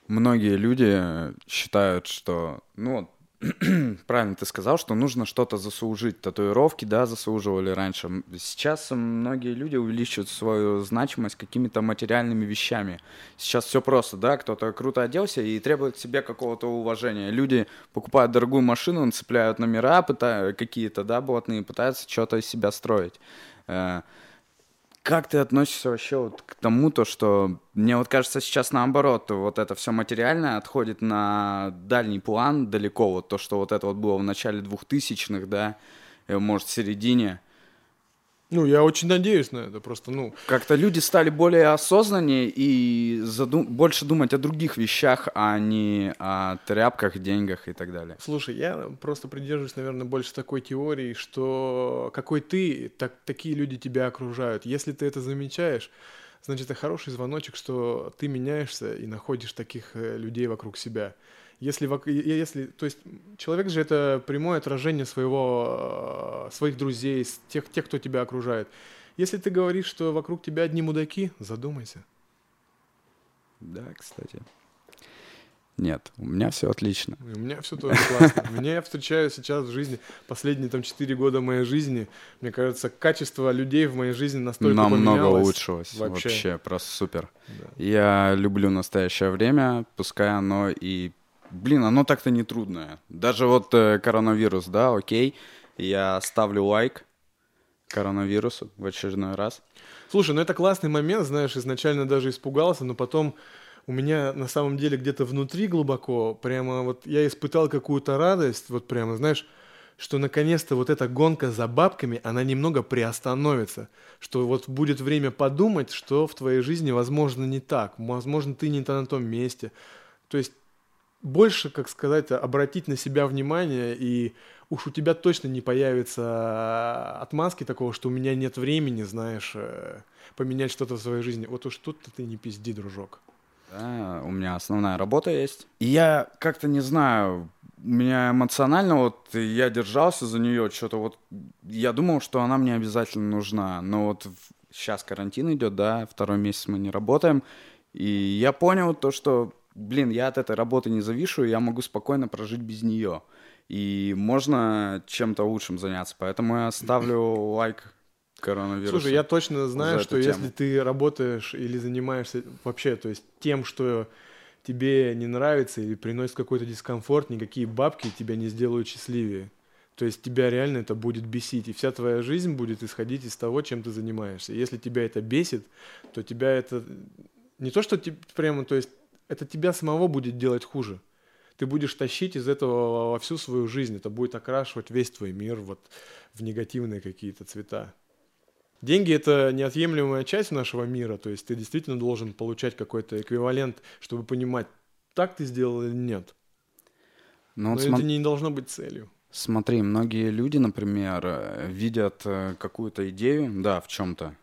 Многие люди считают, что, ну, правильно ты сказал, что нужно что-то заслужить. Татуировки, да, заслуживали раньше. Сейчас многие люди увеличивают свою значимость какими-то материальными вещами. Сейчас все просто, да, кто-то круто оделся и требует себе какого-то уважения. Люди покупают дорогую машину, цепляют номера какие-то, да, блатные, пытаются что-то из себя строить. Как ты относишься вообще вот к тому, то, что мне вот кажется сейчас наоборот, вот это все материальное отходит на дальний план далеко, вот то, что вот это вот было в начале двухтысячных, да, может, в середине, ну, я очень надеюсь на это, просто, ну... Как-то люди стали более осознаннее и задум... больше думать о других вещах, а не о тряпках, деньгах и так далее. Слушай, я просто придерживаюсь, наверное, больше такой теории, что какой ты, так, такие люди тебя окружают. Если ты это замечаешь, значит, это хороший звоночек, что ты меняешься и находишь таких э, людей вокруг себя. Если, если, то есть человек же это прямое отражение своего, э, своих друзей, тех, тех, кто тебя окружает. Если ты говоришь, что вокруг тебя одни мудаки, задумайся. Да, кстати. Нет, у меня все отлично. у меня все тоже классно. Меня я встречаю сейчас в жизни, последние там 4 года моей жизни, мне кажется, качество людей в моей жизни настолько Намного поменялось. улучшилось. Вообще. Вообще, просто супер. Да. Я люблю настоящее время, пускай оно и Блин, оно так-то не трудное. Даже вот э, коронавирус, да, окей. Я ставлю лайк коронавирусу в очередной раз. Слушай, ну это классный момент, знаешь, изначально даже испугался, но потом у меня на самом деле где-то внутри глубоко прямо вот я испытал какую-то радость, вот прямо, знаешь, что наконец-то вот эта гонка за бабками, она немного приостановится, что вот будет время подумать, что в твоей жизни, возможно, не так, возможно, ты не на том месте. То есть больше, как сказать, обратить на себя внимание, и уж у тебя точно не появится отмазки такого, что у меня нет времени, знаешь, э, поменять что-то в своей жизни. Вот уж тут-то ты не пизди, дружок. Да, у меня основная работа есть. И я как-то не знаю, у меня эмоционально вот я держался за нее, что-то вот я думал, что она мне обязательно нужна, но вот сейчас карантин идет, да, второй месяц мы не работаем, и я понял то, что блин, я от этой работы не завишу, я могу спокойно прожить без нее. И можно чем-то лучшим заняться. Поэтому я ставлю лайк коронавирусу. Слушай, я точно знаю, что тему. если ты работаешь или занимаешься вообще, то есть тем, что тебе не нравится или приносит какой-то дискомфорт, никакие бабки тебя не сделают счастливее. То есть тебя реально это будет бесить, и вся твоя жизнь будет исходить из того, чем ты занимаешься. Если тебя это бесит, то тебя это не то, что прямо, то есть это тебя самого будет делать хуже. Ты будешь тащить из этого во всю свою жизнь. Это будет окрашивать весь твой мир вот в негативные какие-то цвета. Деньги — это неотъемлемая часть нашего мира, то есть ты действительно должен получать какой-то эквивалент, чтобы понимать, так ты сделал или нет. Но, Но это см... не должно быть целью. Смотри, многие люди, например, э, видят э, какую-то идею, да, в чем-то.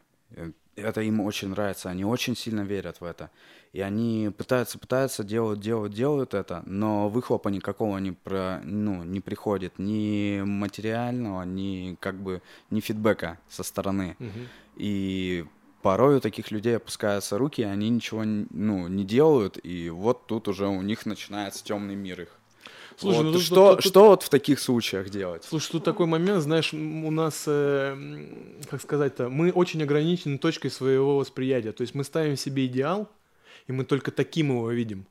Это им очень нравится, они очень сильно верят в это. И они пытаются, пытаются, делают, делают, делают это, но выхлопа никакого не, про, ну, не приходит, ни материального, ни как бы ни фидбэка со стороны. Мгм. И порой у таких людей опускаются руки, они ничего ну, не делают, и вот тут уже у них начинается темный мир их. Слушай, Вот ну что, тут- тут- что вот в таких случаях делать? Слушай, тут такой момент, знаешь, у нас, э, как сказать-то, мы очень ограничены точкой своего восприятия. То есть мы ставим себе идеал, и мы только таким его видим.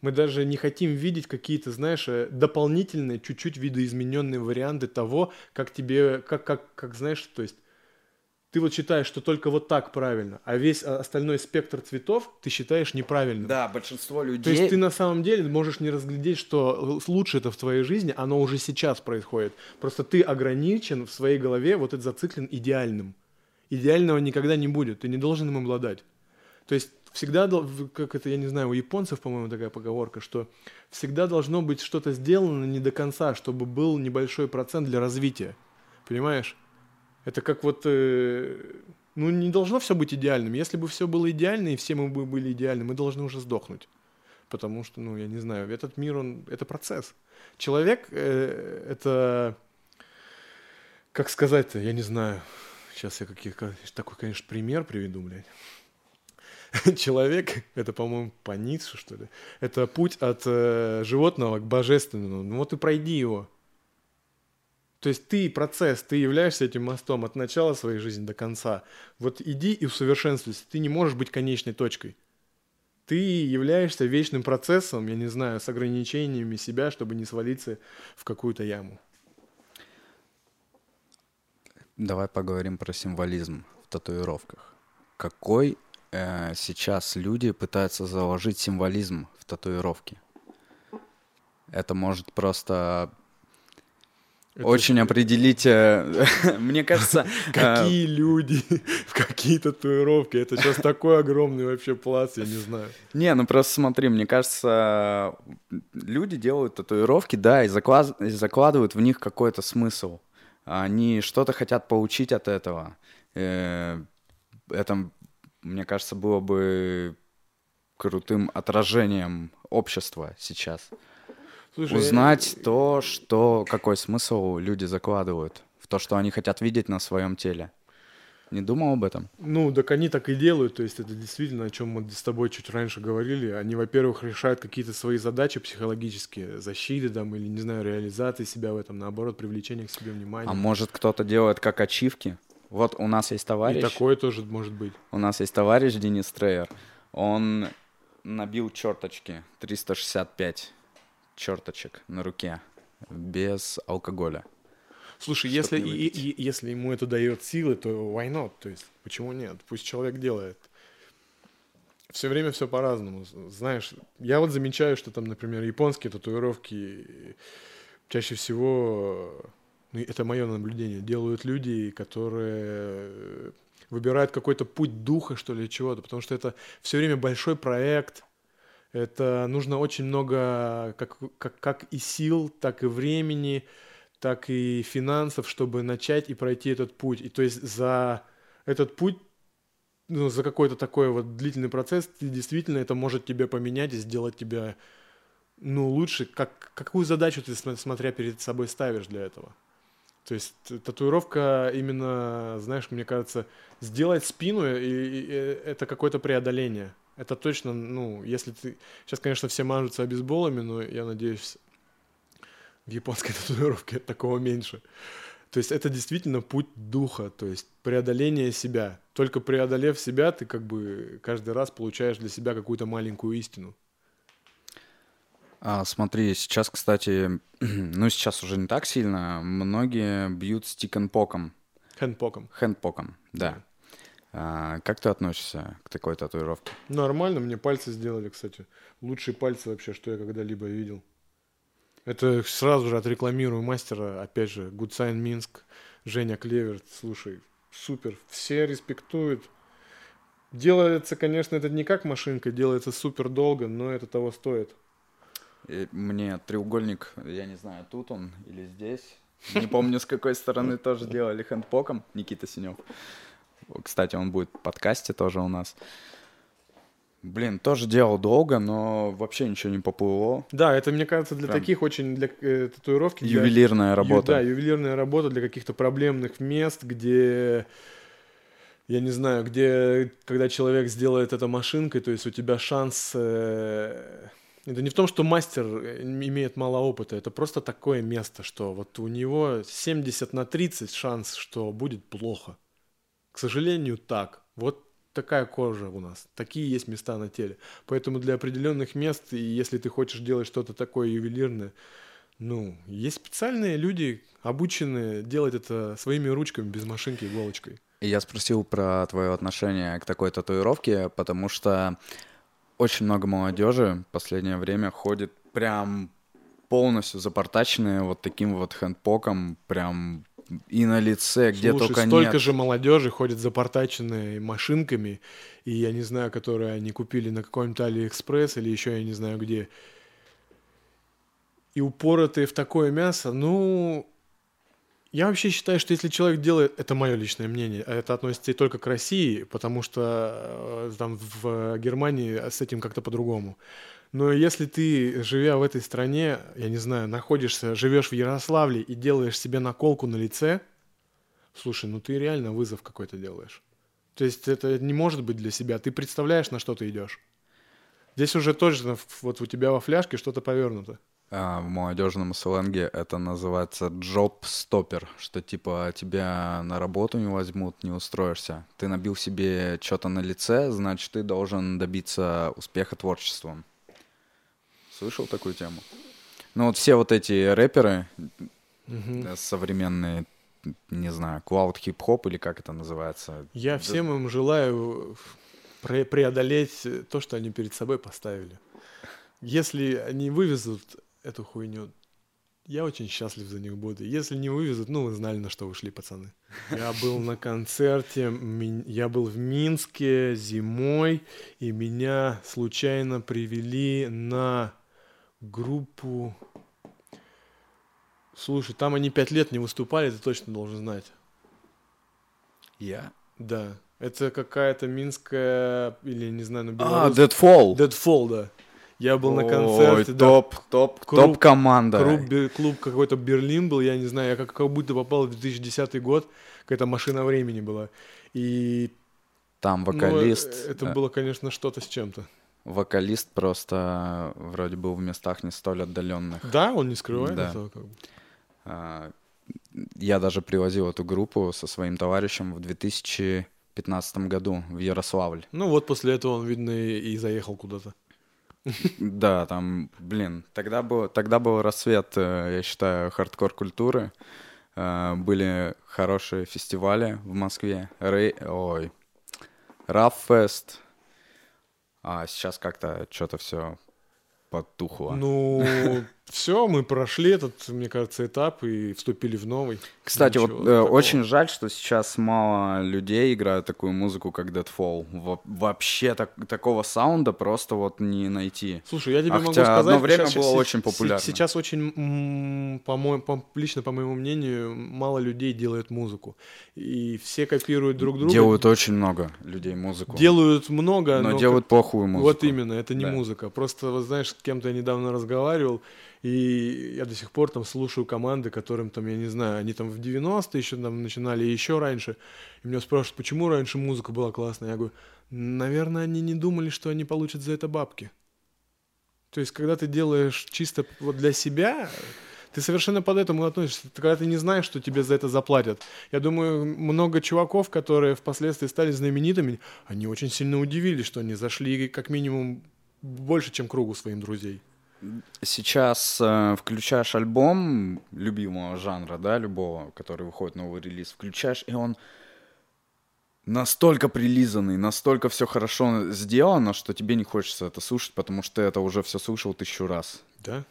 Мы даже не хотим видеть какие-то, знаешь, э, дополнительные, чуть-чуть видоизмененные варианты того, как тебе, как, как, как знаешь, то есть ты вот считаешь, что только вот так правильно, а весь а, остальной спектр цветов ты считаешь неправильным. Да, большинство людей... То есть ты на самом деле можешь не разглядеть, что лучше это в твоей жизни, оно уже сейчас происходит. Просто ты ограничен в своей голове, вот это зациклен идеальным. Идеального никогда не будет, ты не должен им обладать. То есть всегда, как это, я не знаю, у японцев, по-моему, такая поговорка, что всегда должно быть что-то сделано не до конца, чтобы был небольшой процент для развития. Понимаешь? Это как вот... э, ну, не должно все быть идеальным. Если бы все было идеально, и все мы бы были идеальны, мы должны уже сдохнуть. Потому что, ну, я не знаю, этот мир, он... Это процесс. Человек э, — это... Как сказать-то, я не знаю. Сейчас я какие, ка- такой, конечно, пример приведу, блядь. Человек, это, по-моему, по Ницше, что ли, это путь от э, животного к божественному. Ну вот и пройди его. То есть ты процесс, ты являешься этим мостом от начала своей жизни до конца. Вот иди и усовершенствуйся. Ты не можешь быть конечной точкой. Ты являешься вечным процессом, я не знаю, с ограничениями себя, чтобы не свалиться в какую-то яму. Давай поговорим про символизм в татуировках. Какой э, сейчас люди пытаются заложить символизм в татуировке? Это может просто Это очень определить... э, Мне кажется... э, Какие люди, в какие татуировки. Это сейчас такой огромный вообще плац, я не знаю. Не, ну просто смотри, мне кажется, люди делают татуировки, да, и закладывают в них какой-то смысл. Они что-то хотят получить от этого. Э, Это, мне кажется, было бы крутым отражением общества сейчас. Слушай, Узнать то, что какой смысл люди закладывают в то, что они хотят видеть на своем теле. Не думал об этом? Ну, так они так и делают, то есть это действительно, о чем мы с тобой чуть раньше говорили. Они, во-первых, решают какие-то свои задачи психологические, защиты там, или, не знаю, реализации себя в этом, наоборот, привлечение к себе внимания. А может кто-то делает как ачивки? Вот у нас есть И товарищ. такое тоже может быть. У нас есть товарищ Денис Трейер. Он набил черточки 365 черточек на руке без алкоголя. Слушай, если, и- и- если ему это дает силы, то why not? То есть, почему нет? Пусть человек делает. Все время все по-разному. Знаешь, я вот замечаю, что там, например, японские татуировки чаще всего, ну, это мое наблюдение, делают люди, которые выбирают какой-то путь духа, что ли, чего-то, потому что это все время большой проект, это нужно очень много как, как, как и сил, так и времени, так и финансов, чтобы начать и пройти этот путь. И то есть за этот путь, ну, за какой-то такой вот длительный процесс, действительно это может тебе поменять и сделать тебя, ну, лучше. Как, какую задачу ты, см- смотря перед собой, ставишь для этого? То есть татуировка именно, знаешь, мне кажется, сделать спину, и, и- и это какое-то преодоление. Это точно, ну, если ты... Сейчас, конечно, все мажутся обезболами, но я надеюсь, в японской татуировке такого меньше. То есть это действительно путь духа, то есть преодоление себя. Только преодолев себя, ты как бы каждый раз получаешь для себя какую-то маленькую истину. А, смотри, сейчас, кстати, ну сейчас уже не так сильно, многие бьют стикенпоком, Хэндпоком. хэндпоком, да. А, как ты относишься к такой татуировке? Нормально, мне пальцы сделали, кстати. Лучшие пальцы вообще, что я когда-либо видел. Это сразу же отрекламирую мастера, опять же, Sign Минск, Женя Клеверт, слушай, супер, все респектуют. Делается, конечно, это не как машинка, делается супер долго, но это того стоит. И мне треугольник, я не знаю, тут он или здесь. Не помню, с какой стороны тоже делали хэндпоком. Никита Синев. Кстати, он будет в подкасте тоже у нас. Блин, тоже делал долго, но вообще ничего не поплыло. Да, это, мне кажется, для Прям таких очень, для э, татуировки. для- Ювелирная ю- работа. да, ювелирная работа для каких-то проблемных мест, где, я не знаю, где, когда человек сделает это машинкой, то есть у тебя шанс... э, это не в том, что мастер э, имеет мало опыта, это просто такое место, что вот у него 70 на 30 шанс, что будет плохо. К сожалению, так. Вот такая кожа у нас. Такие есть места на теле. Поэтому для определенных мест, и если ты хочешь делать что-то такое ювелирное, ну, есть специальные люди, обученные делать это своими ручками, без машинки, иголочкой. Я спросил про твое отношение к такой татуировке, потому что очень много молодежи в последнее время ходит прям полностью запортаченные вот таким вот хэндпоком, прям и на лице, где Слушай, только столько нет. же молодежи ходит запортаченные машинками, и я не знаю, которые они купили на каком-то Алиэкспресс или еще я не знаю где. И упоротые в такое мясо, ну... Я вообще считаю, что если человек делает, это мое личное мнение, а это относится и только к России, потому что э, там в Германии с этим как-то по-другому. Но если ты, живя в этой стране, я не знаю, находишься, живешь в Ярославле и делаешь себе наколку на лице, слушай, ну ты реально вызов какой-то делаешь. То есть это не может быть для себя. Ты представляешь, на что ты идешь. Здесь уже точно вот у тебя во фляжке что-то повернуто. А, в молодежном сленге это называется job-стоппер, что типа тебя на работу не возьмут, не устроишься. Ты набил себе что-то на лице, значит, ты должен добиться успеха творчеством. Слышал такую тему? Ну вот все вот эти рэперы э, современные, не знаю, клауд хип-хоп или как это называется. Я Да- всем им желаю пре- преодолеть то, что они перед собой поставили. Если они вывезут эту хуйню, я очень счастлив за них буду. Если не вывезут, ну, вы знали, на что вы шли, пацаны. Я был на концерте, я был в Минске зимой, и меня случайно привели на группу... Слушай, там они пять лет не выступали, ты точно должен знать. Я? Да. Это какая-то минская, или не знаю, на А, белорус... Deadfall. Deadfall, да. Я был на Ой, концерте, да. топ, топ, топ команда. Клуб, клуб какой-то Берлин был, я не знаю, я как, как будто попал в 2010 год, какая-то машина времени была. И Там ну, вокалист. э, это э, было, конечно, что-то с чем-то. Вокалист просто вроде был в местах не столь отдаленных. Да, он не скрывает Да. этого. Как бы. А, Я даже привозил эту группу со своим товарищем в 2015 году в Ярославль. Ну вот после этого он, видно, и, заехал куда-то. Да, там, блин, тогда был, тогда был рассвет, э, я считаю, хардкор-культуры. Э, Были хорошие фестивали в Москве. Рей... Ой, Раффест. А сейчас как-то что-то все потухло. Ну, все, мы прошли этот, мне кажется, этап и вступили в новый. Кстати, Ничего вот э, такого. очень жаль, что сейчас мало людей играют такую музыку, как Deadfall. Во- вообще так- такого саунда просто вот не найти. Слушай, я тебе А могу хотя сказать... одно время щас- было очень популярно. Сейчас очень, по моему, по- лично по моему мнению, мало людей делают музыку. И все копируют друг друга. Делают очень много людей музыку. Делают много, но но делают плохую музыку. Вот именно, это не Да. музыка. Просто, вот знаешь, с кем-то я недавно разговаривал, и я до сих пор там слушаю команды, которым там, я не знаю, они там в 90-е еще там начинали, еще раньше. И меня спрашивают, почему раньше музыка была классная? Я говорю, наверное, они не думали, что они получат за это бабки. То есть, когда ты делаешь чисто вот для себя, ты совершенно под этому относишься. Когда ты не знаешь, что тебе за это заплатят. Я думаю, много чуваков, которые впоследствии стали знаменитыми, они очень сильно удивились, что они зашли как минимум больше, чем кругу своим друзей. Сейчас э, включаешь альбом любимого жанра, да, любого, который выходит новый релиз, включаешь, и он настолько прилизанный, настолько все хорошо сделано, что тебе не хочется это слушать, потому что ты это уже все слушал тысячу раз. Да?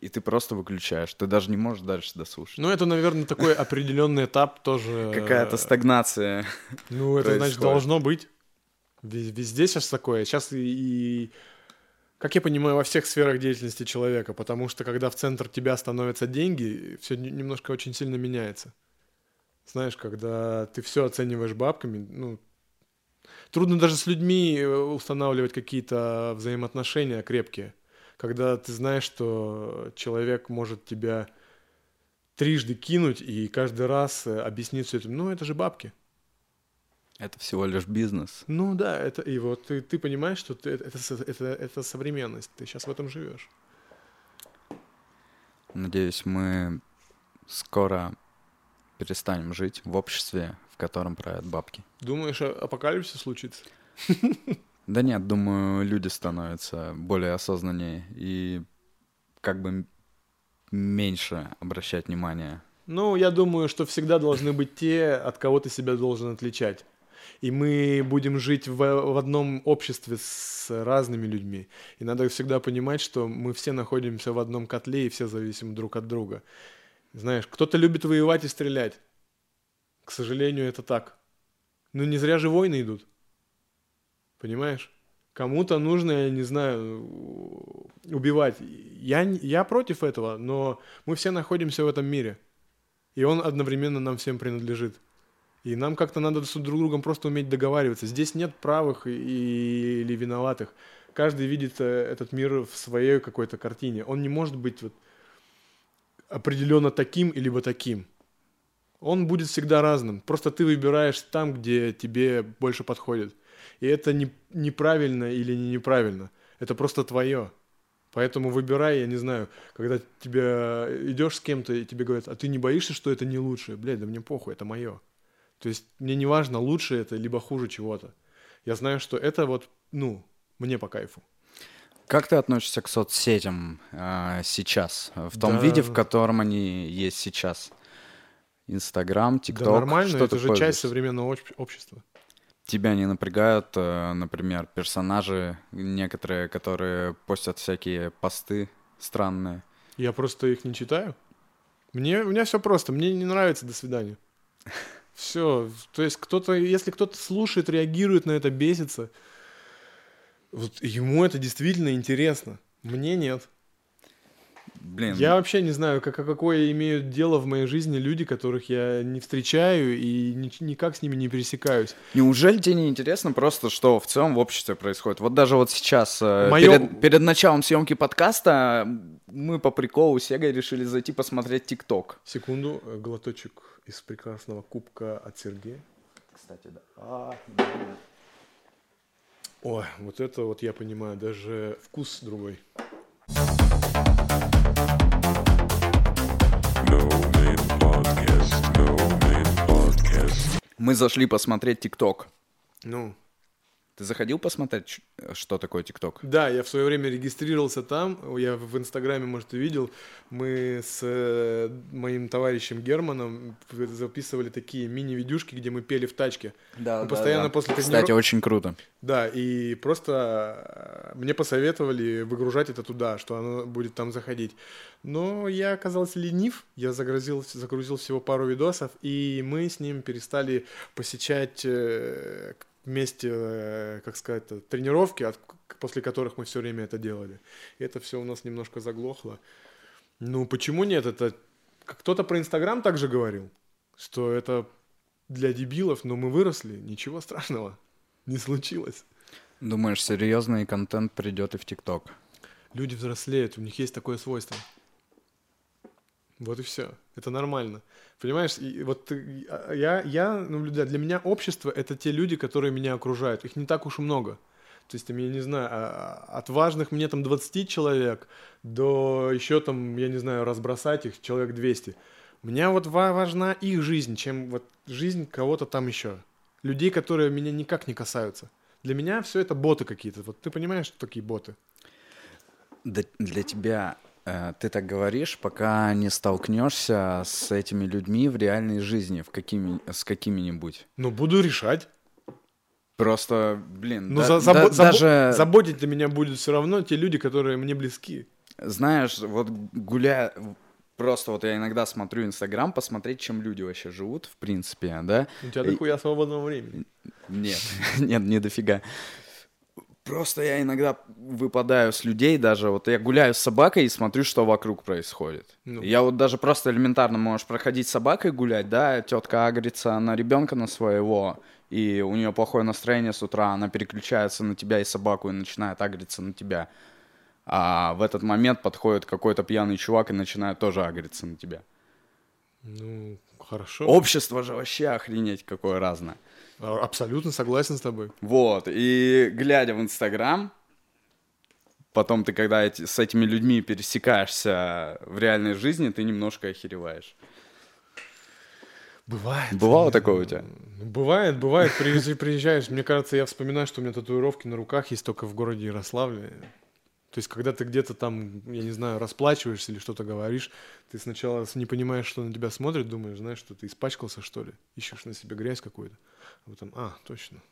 И ты просто выключаешь. Ты даже не можешь дальше дослушать. Ну, это, наверное, такой определенный этап тоже. Какая-то стагнация. Ну, это значит должно быть. Вез- Везде сейчас такое. Сейчас и Как я понимаю, во всех сферах деятельности человека, потому что когда в центр тебя становятся деньги, все немножко очень сильно меняется. Знаешь, когда ты все оцениваешь бабками, ну, трудно даже с людьми э, устанавливать какие-то взаимоотношения крепкие, когда ты знаешь, что человек может тебя трижды кинуть и каждый раз э, объяснить все это, ну, это же бабки. Это всего лишь бизнес. Ну да, это и вот ты, ты понимаешь, что ты, это, это, это современность, ты сейчас в этом живешь. Надеюсь, мы скоро перестанем жить в обществе, в котором правят бабки. Думаешь, апокалипсис случится? Да нет, думаю, люди становятся более осознаннее и как бы меньше обращать внимание. Ну, я думаю, что всегда должны быть те, от кого ты себя должен отличать и мы будем жить в, в одном обществе с разными людьми. И надо всегда понимать, что мы все находимся в одном котле и все зависим друг от друга. Знаешь, кто-то любит воевать и стрелять. К сожалению, это так. Но не зря же войны идут. Понимаешь? Кому-то нужно, я не знаю, убивать. Я, я против этого, но мы все находимся в этом мире. И он одновременно нам всем принадлежит. И нам как-то надо с друг другом просто уметь договариваться. Здесь нет правых и, или виноватых. Каждый видит э, этот мир в своей какой-то картине. Он не может быть вот определенно таким или таким. Он будет всегда разным. Просто ты выбираешь там, где тебе больше подходит. И это не, неправильно или не неправильно. Это просто твое. Поэтому выбирай, я не знаю, когда тебя идешь с кем-то, и тебе говорят, а ты не боишься, что это не лучше? Блядь, да мне похуй, это мое. То есть мне не важно, лучше это, либо хуже чего-то. Я знаю, что это вот, ну, мне по кайфу. Как ты относишься к соцсетям э, сейчас, в том да. виде, в котором они есть сейчас? Инстаграм, ТикТок. Да нормально, что это же часть современного общества. Тебя не напрягают, э, например, персонажи некоторые, которые постят всякие посты странные? Я просто их не читаю. Мне, у меня все просто, мне не нравится, до свидания. Все. То есть кто-то, если кто-то слушает, реагирует на это, бесится, вот ему это действительно интересно. Мне нет. Блин. Я вообще не знаю, как, какое имеют дело в моей жизни люди, которых я не встречаю и ни, никак с ними не пересекаюсь. Неужели тебе не интересно просто, что в целом в обществе происходит? Вот даже вот сейчас, э, Моё... перед, перед началом съемки подкаста, мы по приколу с Сегой решили зайти посмотреть ТикТок. Секунду, э, глоточек из прекрасного кубка от Сергея. Кстати, да. А, Ой, вот это вот я понимаю, даже вкус другой. Мы зашли посмотреть ТикТок. Ну, ты заходил посмотреть, что такое ТикТок? Да, я в свое время регистрировался там. Я в Инстаграме, может, ты видел. Мы с э, моим товарищем Германом записывали такие мини-видюшки, где мы пели в тачке. Да, мы да, постоянно да. после тренировок... Кстати, очень круто. Да, и просто э, мне посоветовали выгружать это туда, что оно будет там заходить. Но я оказался ленив, я загрузил, загрузил всего пару видосов, и мы с ним перестали посещать э, вместе, э, как сказать, тренировки, от, после которых мы все время это делали. И это все у нас немножко заглохло. Ну, почему нет? Это кто-то про Инстаграм также говорил, что это для дебилов, но мы выросли, ничего страшного не случилось. Думаешь, серьезный контент придет и в ТикТок? Люди взрослеют, у них есть такое свойство. Вот и все. Это нормально. Понимаешь, и вот а, я, я наблюдаю, для меня общество — это те люди, которые меня окружают. Их не так уж и много. То есть, там, я не знаю, а, а, от важных мне там 20 человек до еще там, я не знаю, разбросать их человек 200. Мне вот важна их жизнь, чем вот жизнь кого-то там еще. Людей, которые меня никак не касаются. Для меня все это боты какие-то. Вот ты понимаешь, что такие боты? Да, для тебя ты так говоришь, пока не столкнешься с этими людьми в реальной жизни, в какими, с какими-нибудь. Ну, буду решать. Просто, блин, ну, да, за, забо- да, даже... заботить для меня будут все равно те люди, которые мне близки. Знаешь, вот гуляя, просто вот я иногда смотрю Инстаграм, посмотреть, чем люди вообще живут, в принципе, да. У тебя и... дохуя свободного времени. Нет, нет, не дофига Просто я иногда выпадаю с людей даже. Вот я гуляю с собакой и смотрю, что вокруг происходит. Ну. Я вот даже просто элементарно можешь проходить с собакой гулять, да, тетка агрится на ребенка на своего, и у нее плохое настроение с утра, она переключается на тебя и собаку и начинает агриться на тебя. А в этот момент подходит какой-то пьяный чувак и начинает тоже агриться на тебя. Ну, хорошо. Общество же вообще охренеть какое разное. А, Абсолютно согласен с тобой. Вот, и глядя в Инстаграм, потом ты, когда эти, с этими людьми пересекаешься в реальной жизни, ты немножко охереваешь. Бывает. Бывало такое у тебя? Ну, Бывает, бывает. Приезжаешь. Мне кажется, я вспоминаю, что у меня татуировки на руках есть только в городе Ярославле. То есть, когда ты где-то там, я не знаю, расплачиваешься или что-то говоришь, ты сначала не понимаешь, что на тебя смотрят, думаешь, знаешь, что ты испачкался, что ли? Ищешь на себе грязь какую-то. А потом, а, точно.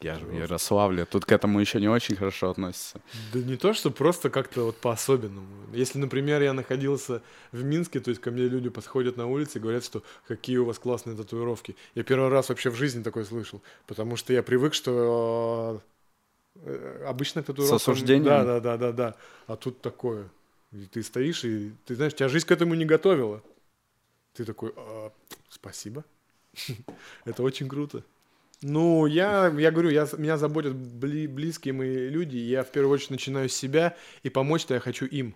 Я же в Ярославле, тут к этому еще не очень хорошо относятся. Да не то, что просто как-то вот по-особенному. Если, например, я находился в Минске, то есть ко мне люди подходят на улице и говорят, что какие у вас классные татуировки. Я первый раз вообще в жизни такое слышал, потому что я привык, что обычно татуировка... С осуждением? Да, да, да, да, да. А тут такое. И ты стоишь, и ты знаешь, тебя жизнь к этому не готовила. Ты такой, «А, спасибо. Это очень круто. Ну, я, я говорю, я, меня заботят бли- близкие мои люди, и я в первую очередь начинаю с себя, и помочь-то я хочу им.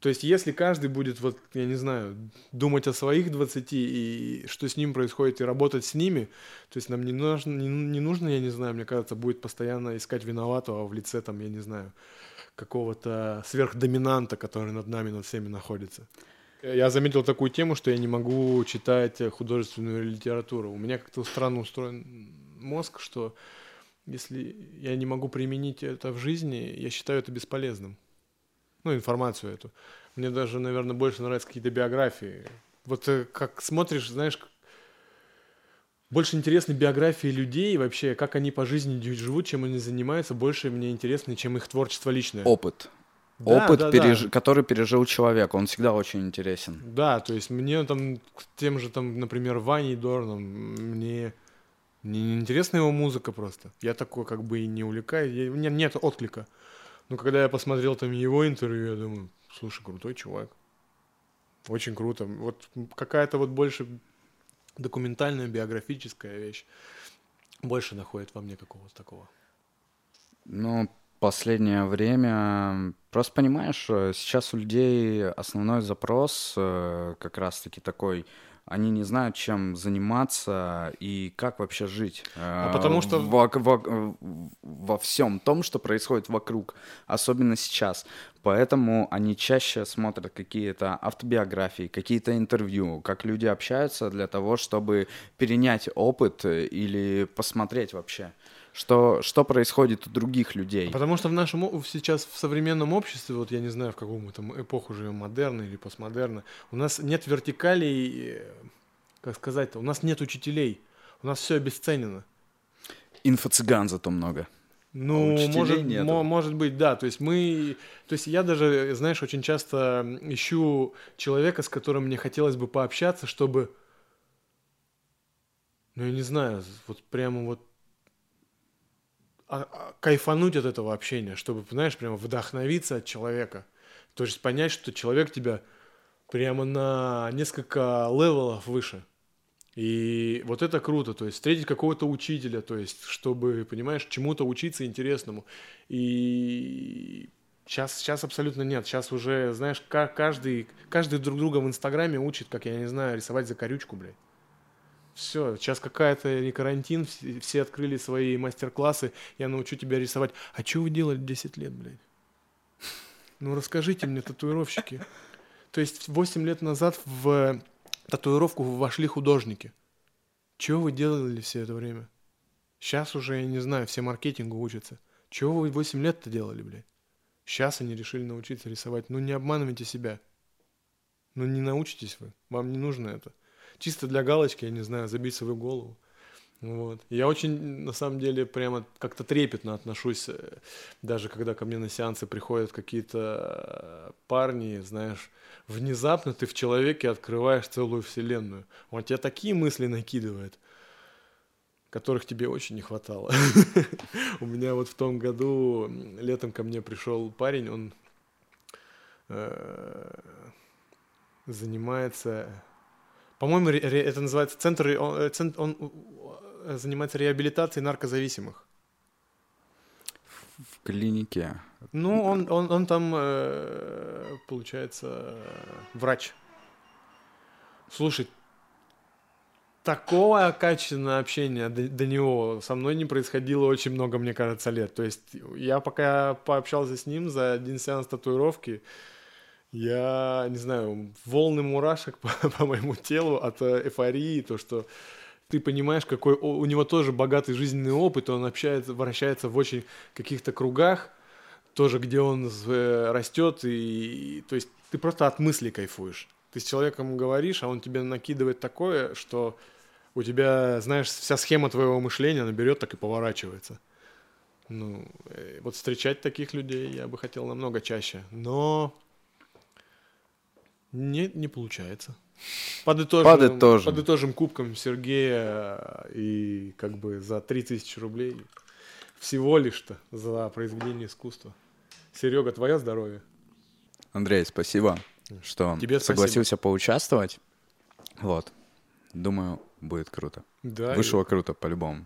То есть, если каждый будет, вот, я не знаю, думать о своих 20 и что с ним происходит, и работать с ними, то есть нам не нужно, не, не нужно, я не знаю, мне кажется, будет постоянно искать виноватого в лице, там, я не знаю, какого-то сверхдоминанта, который над нами, над всеми находится. Я заметил такую тему, что я не могу читать художественную литературу. У меня как-то странно устроен мозг, что если я не могу применить это в жизни, я считаю это бесполезным. Ну, информацию эту. Мне даже, наверное, больше нравятся какие-то биографии. Вот э, как смотришь, знаешь, больше интересны биографии людей, вообще, как они по жизни живут, чем они занимаются, больше мне интересно, чем их творчество личное. Опыт. Да, Опыт, да, да. переж- который пережил человек, он всегда очень интересен. Да, то есть мне там, тем же там, например, Ваней Дорном, мне мне не интересна его музыка просто. Я такой как бы и не увлекаюсь, я- у меня нет отклика. Но когда я посмотрел там его интервью, я думаю, слушай, крутой чувак. Очень круто. Вот какая-то вот больше документальная, биографическая вещь больше находит во мне какого-то такого. Ну, последнее время, просто понимаешь, э, сейчас у людей основной запрос э, как раз-таки такой, они не знают, чем заниматься и как вообще жить. А потому что- Во, во- во всем том, что происходит вокруг, особенно сейчас. Поэтому они чаще смотрят какие-то автобиографии, какие-то интервью, как люди общаются для того, чтобы перенять опыт э, или посмотреть вообще, что, что происходит у других людей. Потому что в нашем сейчас в современном обществе, вот я не знаю, в какую мы там эпоху живем, модерна или постмодерна, у нас нет вертикалей, э, как сказать-то, у нас нет учителей, у нас все обесценено. Инфо-цыган зато много. Ну, учителей может, мо- может быть, да. То есть мы, то есть я даже, знаешь, очень часто ищу человека, с которым мне хотелось бы пообщаться, чтобы, ну я не знаю, вот прямо вот а- а, кайфануть от этого общения, чтобы, знаешь, прямо вдохновиться от человека. То есть понять, что человек тебя прямо на несколько левелов выше. И вот это круто, то есть встретить какого-то учителя, то есть чтобы, понимаешь, чему-то учиться интересному. И сейчас, сейчас абсолютно нет. Сейчас уже, знаешь, ка- каждый, каждый друг друга в Инстаграме учит, как, я не знаю, рисовать закорючку, блядь. Все, сейчас какая-то не карантин, все, открыли свои мастер-классы, я научу тебя рисовать. А что вы делали 10 лет, блядь? Ну расскажите мне, татуировщики. То есть 8 лет назад в татуировку вошли художники. Чего вы делали все это время? Сейчас уже, я не знаю, все маркетингу учатся. Чего вы 8 лет-то делали, блядь? Сейчас они решили научиться рисовать. Ну не обманывайте себя. Ну не научитесь вы. Вам не нужно это. Чисто для галочки, я не знаю, забить свою голову. Вот. Я очень, на самом деле, прямо как-то трепетно отношусь, э, даже когда ко мне на сеансы приходят какие-то э, парни, знаешь, внезапно ты в человеке открываешь целую вселенную. Он тебе такие мысли накидывает. которых тебе очень не хватало. У меня вот в том году летом ко мне пришел парень, он э, занимается, по-моему, это называется центр, он, он занимается реабилитацией наркозависимых. В клинике. Ну, он, он, он там, э, получается, врач. Слушай, такого качественного общения до, до него со мной не происходило очень много, мне кажется, лет. То есть я пока пообщался с ним за один сеанс татуировки, я, не знаю, волны мурашек по, по моему телу от э, эйфории, то, что ты понимаешь, какой у него тоже богатый жизненный опыт, он общается, вращается в очень каких-то кругах, тоже где он э, растет, и, и то есть ты просто от мысли кайфуешь. Ты с человеком говоришь, а он тебе накидывает такое, что у тебя, знаешь, вся схема твоего мышления, она берет так и поворачивается. Ну, э, вот встречать таких людей я бы хотел намного чаще, но не, не получается. Подытожим, подытожим. подытожим кубком Сергея и как бы за 3000 рублей всего лишь-то за произведение искусства. Серега, твое здоровье. Андрей, спасибо, что Тебе согласился спасибо. поучаствовать. Вот. Думаю, будет круто. Да. Вышло и... круто, по-любому.